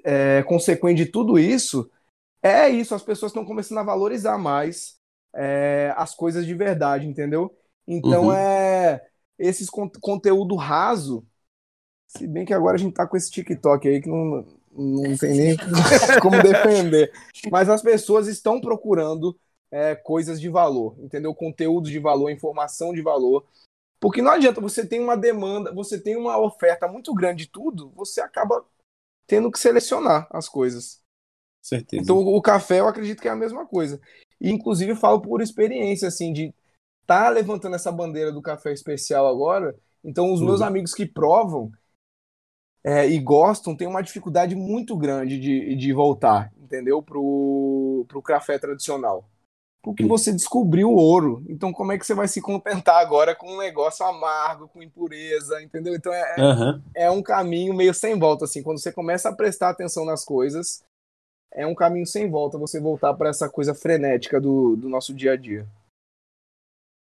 é, consequente de tudo isso é isso. As pessoas estão começando a valorizar mais é, as coisas de verdade, entendeu? Então uhum. é esses con conteúdo raso. Se bem que agora a gente tá com esse TikTok aí que não, não tem nem como defender. Mas as pessoas estão procurando é, coisas de valor, entendeu? Conteúdo de valor, informação de valor. Porque não adianta, você tem uma demanda, você tem uma oferta muito grande de tudo, você acaba tendo que selecionar as coisas. Certeza. Então o café eu acredito que é a mesma coisa. E inclusive eu falo por experiência, assim, de estar tá levantando essa bandeira do café especial agora. Então os uhum. meus amigos que provam é, e gostam têm uma dificuldade muito grande de, de voltar, entendeu? Pro, pro café tradicional porque você descobriu o ouro. Então, como é que você vai se contentar agora com um negócio amargo, com impureza, entendeu? Então, é, uhum. é um caminho meio sem volta, assim. Quando você começa a prestar atenção nas coisas, é um caminho sem volta você voltar para essa coisa frenética do, do nosso dia a dia.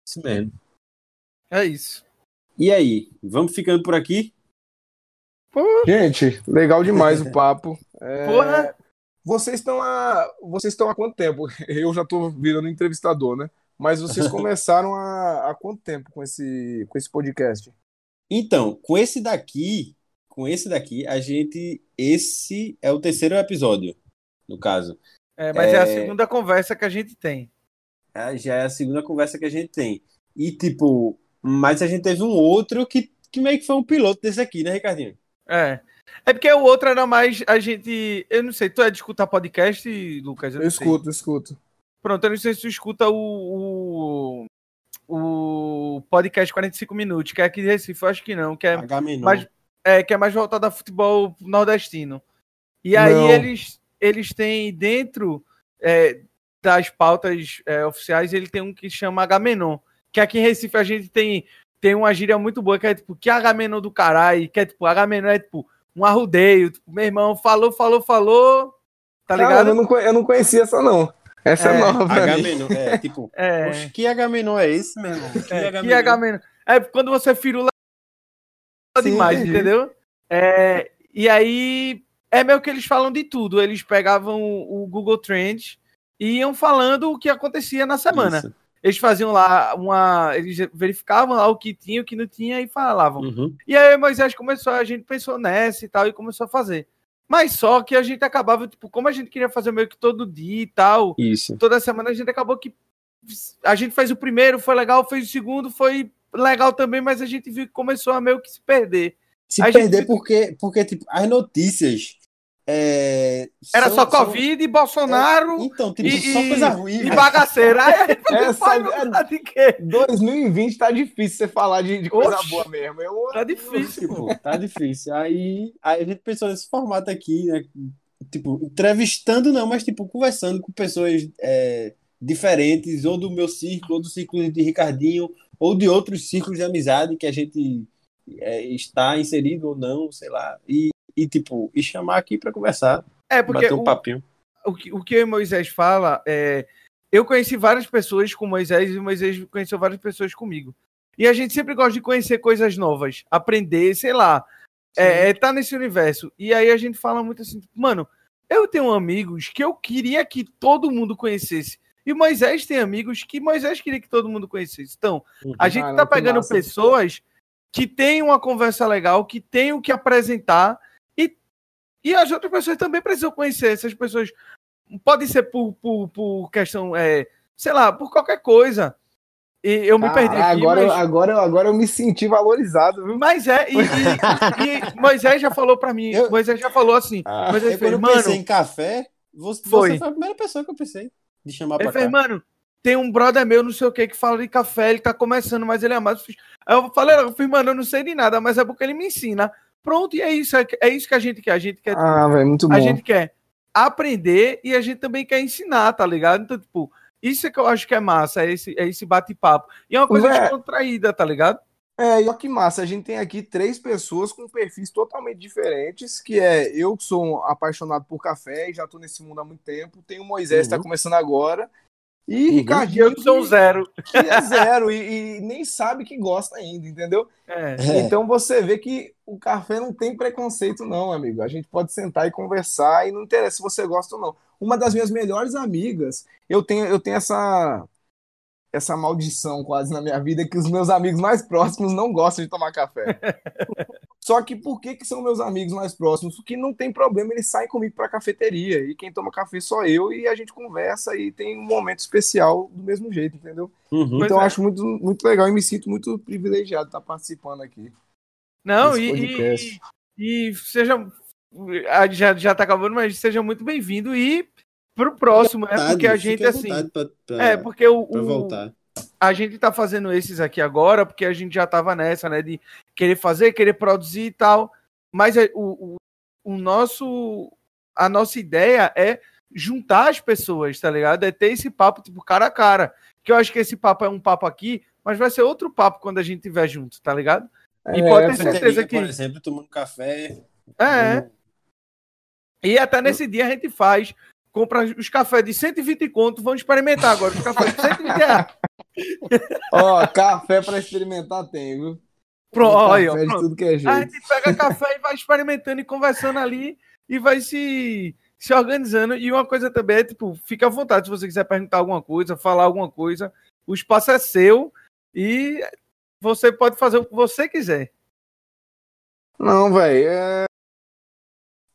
Isso mesmo. É isso. E aí, vamos ficando por aqui? Gente, legal demais o papo. É... Porra! Vocês estão há. Vocês estão há quanto tempo? Eu já estou virando entrevistador, né? Mas vocês começaram há, há quanto tempo com esse, com esse podcast? Então, com esse daqui, com esse daqui, a gente. Esse é o terceiro episódio, no caso. É, mas é, é a segunda conversa que a gente tem. É, já é a segunda conversa que a gente tem. E, tipo, mas a gente teve um outro que, que meio que foi um piloto desse aqui, né, Ricardinho? É. É porque o outro era mais a gente. Eu não sei, tu é de escutar podcast, Lucas? Eu, eu escuto, eu escuto. Pronto, eu não sei se tu escuta o, o, o podcast 45 minutos, que é aqui de Recife, eu acho que não, que é mais, é, que é mais voltado a futebol nordestino. E aí eles, eles têm dentro é, das pautas é, oficiais, ele tem um que chama Agamenon, que aqui em Recife a gente tem, tem uma gíria muito boa, que é tipo, que Agamenon do caralho, que é tipo, Agamenon é tipo um arrudeio. Tipo, meu irmão falou, falou, falou. Tá ligado? Cara, eu, não, eu não conhecia essa, não. Essa é, é nova. H-Menon, é, tipo, é. Oxe, que H-Menon é esse, meu irmão? Que é, H-Menon? É quando você firula demais, Sim. entendeu? É, e aí, é meio que eles falam de tudo. Eles pegavam o Google Trends e iam falando o que acontecia na semana. Isso eles faziam lá uma. Eles verificavam lá o que tinha, o que não tinha e falavam. Uhum. E aí Moisés começou, a gente pensou nessa e tal, e começou a fazer. Mas só que a gente acabava, tipo, como a gente queria fazer meio que todo dia e tal, Isso. toda semana a gente acabou que. A gente fez o primeiro, foi legal, fez o segundo, foi legal também, mas a gente viu que começou a meio que se perder. Se a perder gente... porque, porque, tipo, as notícias é, Era são, só Covid são... e Bolsonaro. É, então, tipo, e, só coisa ruim. E bagaceira. Essa, é, de quê? 2020 tá difícil você falar de, de coisa Oxi, boa mesmo. Eu, tá difícil, pô. Tá difícil. Aí, aí a gente pensou nesse formato aqui, né? Tipo, entrevistando não, mas tipo, conversando com pessoas é, diferentes, ou do meu círculo, ou do círculo de Ricardinho, ou de outros círculos de amizade que a gente é, está inserido ou não, sei lá, e, e tipo, e chamar aqui para conversar. É, porque bater um o, papinho. o, que, o que o Moisés fala é. Eu conheci várias pessoas com Moisés e o Moisés conheceu várias pessoas comigo. E a gente sempre gosta de conhecer coisas novas, aprender, sei lá. É, é, tá nesse universo. E aí a gente fala muito assim, mano, eu tenho amigos que eu queria que todo mundo conhecesse. E Moisés tem amigos que Moisés queria que todo mundo conhecesse. Então, a gente Caramba, tá pegando massa. pessoas que têm uma conversa legal, que têm o que apresentar, e, as outras pessoas também precisam conhecer. Essas pessoas podem ser por, por, por questão, é, sei lá, por qualquer coisa. E eu me perdi Ah, aqui, agora, eu- mas, agora, agora eu me senti valorizado, viu? mas é, e, e- e Moisés já falou pra mim, Eu- Moisés já falou assim, Ah, Moisés Eu, fez, quando eu mano, pensei em café, você Foi. foi a primeira pessoa que eu pensei de chamar Ele pra fez, cá. mano, tem um brother meu, não sei o que, que fala de café, ele tá começando, mas ele é mais. Aí eu falei, eu fiz, mano, eu não sei de nada, mas é porque ele me ensina. Pronto, e é isso, é, é isso que a gente quer. A gente quer, Ah, velho, muito bom. a gente quer aprender e a gente também quer ensinar, tá ligado? Então, tipo, isso é que eu acho que é massa, é esse, é esse bate-papo. E é uma coisa Véi. descontraída, tá ligado? É, e olha que massa, a gente tem aqui três pessoas com perfis totalmente diferentes, que é eu que sou um apaixonado por café e já tô nesse mundo há muito tempo, tem o Moisés que tá Uhum. começando agora, e Uhum. Ricardinho Eu sou um que, zero. que é zero e, e nem sabe que gosta ainda, entendeu? É. É. Então você vê que o café não tem preconceito não, amigo, a gente pode sentar e conversar e não interessa se você gosta ou não. Uma das minhas melhores amigas, eu tenho, eu tenho essa essa maldição quase na minha vida que os meus amigos mais próximos não gostam de tomar café. Só que por que, que são meus amigos mais próximos? Porque não tem problema, eles saem comigo pra cafeteria e quem toma café sou eu e a gente conversa e tem um momento especial do mesmo jeito, entendeu? Uhum. Então eu é. acho muito, muito legal e me sinto muito privilegiado de estar participando aqui. Não, e, e, e seja. Já, já tá acabando, mas seja muito bem-vindo e pro próximo, né? Porque a gente, assim. vontade pra, pra- É, porque o, pra voltar. a gente tá fazendo esses aqui agora, porque a gente já tava nessa, né? De querer fazer, querer produzir e tal. Mas é, o, o, o nosso. A nossa ideia é juntar as pessoas, tá ligado? É ter esse papo, tipo, cara a cara. Que eu acho que esse papo é um papo aqui, mas vai ser outro papo quando a gente estiver junto, tá ligado? E É, pode ter certeza que. Por exemplo, tomando café. É, E até nesse dia a gente faz. Compra os cafés de 120 conto, vamos experimentar agora. Os cafés de 120 reais. Ó, café pra experimentar tem, viu? Pronto, olha, café ó, de pronto. tudo que é A jeito. gente pega café e vai experimentando e conversando ali e vai se, se organizando. E uma coisa também é, tipo, fica à vontade se você quiser perguntar alguma coisa, falar alguma coisa. O espaço é seu e você pode fazer o que você quiser. Não, velho. É...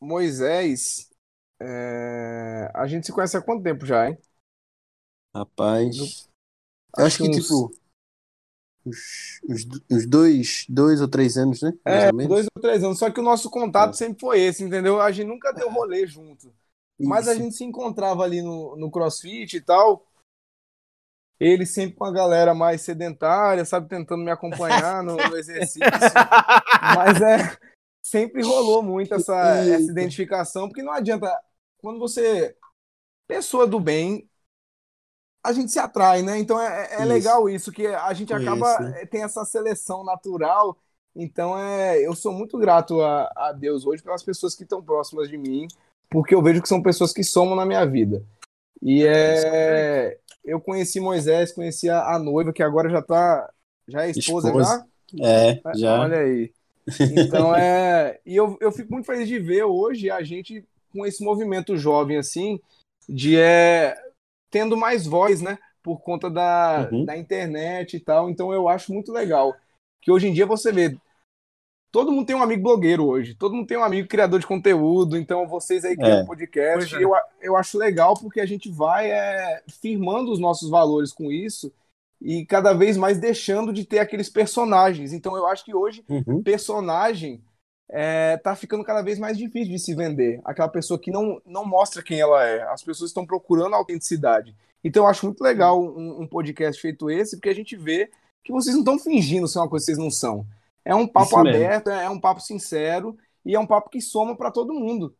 Moisés. é, A gente se conhece há quanto tempo já, hein? Rapaz. Eu acho que, uns- tipo. Uns, uns, uns dois, dois ou três anos, né? É, dois ou três anos. Só que o nosso contato É. sempre foi esse, entendeu? A gente nunca deu rolê junto. Mas a gente se encontrava ali no, no CrossFit e tal. Ele sempre com a galera mais sedentária, sabe, tentando me acompanhar no, no exercício. Mas é, sempre rolou muito essa, essa identificação, porque não adianta. Quando você. Pessoa do bem, a gente se atrai, né? Então é, é Isso. legal isso, que a gente acaba. né? eh, Tem essa seleção natural. Então é, eu sou muito grato a, a Deus hoje pelas pessoas que estão próximas de mim, porque eu vejo que são pessoas que somam na minha vida. E é. Eu conheci Moisés, conheci a, a noiva, que agora já tá. Já é esposa, Esposa. já? É, já. Olha aí. Então é. E eu, eu fico muito feliz de ver hoje a gente com esse movimento jovem, assim, de é, tendo mais voz, né? Por conta da, Uhum. da internet e tal. Então eu acho muito legal. Que hoje em dia você vê. Todo mundo tem um amigo blogueiro hoje, todo mundo tem um amigo criador de conteúdo, então vocês aí criam É. podcast, é. eu, eu acho legal porque a gente vai é, firmando os nossos valores com isso e cada vez mais deixando de ter aqueles personagens. Então eu acho que hoje Uhum. personagem é, tá ficando cada vez mais difícil de se vender. Aquela pessoa que não, não mostra quem ela é. As pessoas estão procurando autenticidade. Então eu acho muito legal um, um podcast feito esse, porque a gente vê que vocês não estão fingindo ser uma coisa que vocês não são. É um papo aberto, é um papo sincero e é um papo que soma para todo mundo.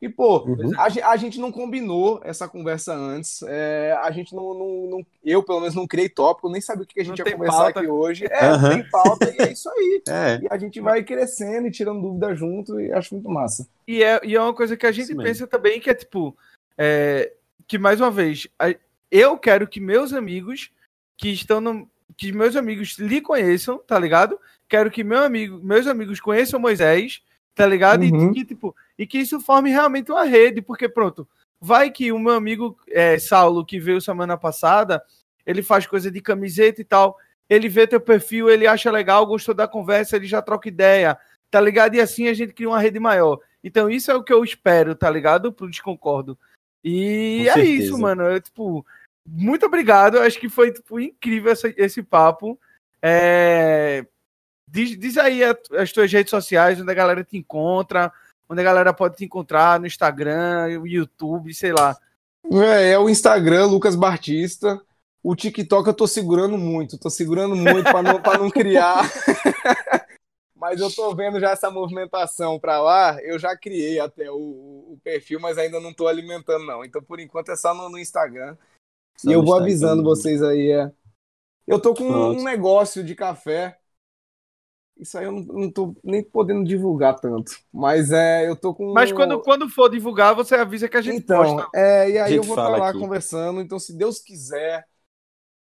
E, pô, uhum. a, a, gente não combinou essa conversa antes. É, a gente não, não, não, Eu, pelo menos, não criei tópico, nem sabia o que a gente não ia conversar pauta. aqui hoje. É, uhum. tem pauta e é isso aí. É. E a gente vai crescendo e tirando dúvida junto e acho muito massa. E é, e é uma coisa que a gente Isso pensa mesmo. também, que é tipo. É, que mais uma vez, eu quero que meus amigos que estão no. Que meus amigos lhe conheçam, tá ligado? Quero que meu amigo, meus amigos conheçam Moisés tá ligado? Uhum. E, que, tipo, e que isso forme realmente uma rede, porque pronto, vai que o meu amigo é, Saulo, que veio semana passada, ele faz coisa de camiseta e tal, ele vê teu perfil, ele acha legal, gostou da conversa, ele já troca ideia, tá ligado? E assim a gente cria uma rede maior. Então isso é o que eu espero, tá ligado? Pro Desconcordo. E Com é certeza. isso, mano. Eu, tipo, muito obrigado. Acho que foi tipo, incrível essa, esse papo. É... Diz, diz aí as tuas redes sociais, onde a galera te encontra, onde a galera pode te encontrar no Instagram, no YouTube, sei lá. É, é o Instagram, Lucas Batista. O TikTok eu tô segurando muito, tô segurando muito para não, pra não criar. mas eu tô vendo já essa movimentação para lá. Eu já criei até o, o, perfil, mas ainda não tô alimentando, não. Então, por enquanto, é só no, no Instagram. Só e eu vou Instagram. avisando vocês aí. É. Eu tô com Pronto. um negócio de café isso aí eu não, não tô nem podendo divulgar tanto. Mas é, eu tô com. Mas quando, quando for divulgar, você avisa que a gente então, posta. É, e aí eu vou estar tá lá aqui. conversando. Então, se Deus quiser,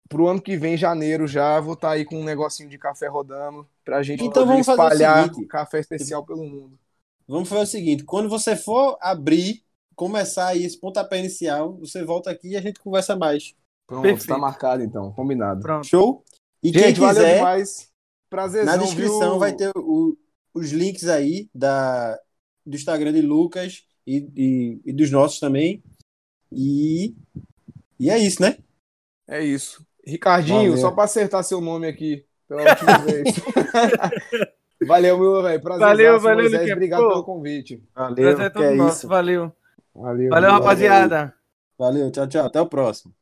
pro ano que vem, janeiro já, vou estar tá aí com um negocinho de café rodando pra gente então, vamos espalhar o café especial pelo mundo. Vamos fazer o seguinte: quando você for abrir, começar aí esse pontapé inicial, você volta aqui e a gente conversa mais. Pronto, tá Perfeito. tá marcado então, combinado. Pronto. Show? E gente, quem quiser, valeu demais. Prazerzão, Na descrição viu? vai ter o, os links aí da, do Instagram de Lucas e, e, e, dos nossos também. E, e é isso, né? É isso. Ricardinho, Valeu. só para acertar seu nome aqui pela última vez. valeu, meu velho. Prazer. Valeu, valeu, Moisés. Obrigado Pô. pelo convite. Valeu. Prazer é todo é nosso. Valeu. Valeu, valeu rapaziada. Valeu, tchau, tchau. Até o próximo.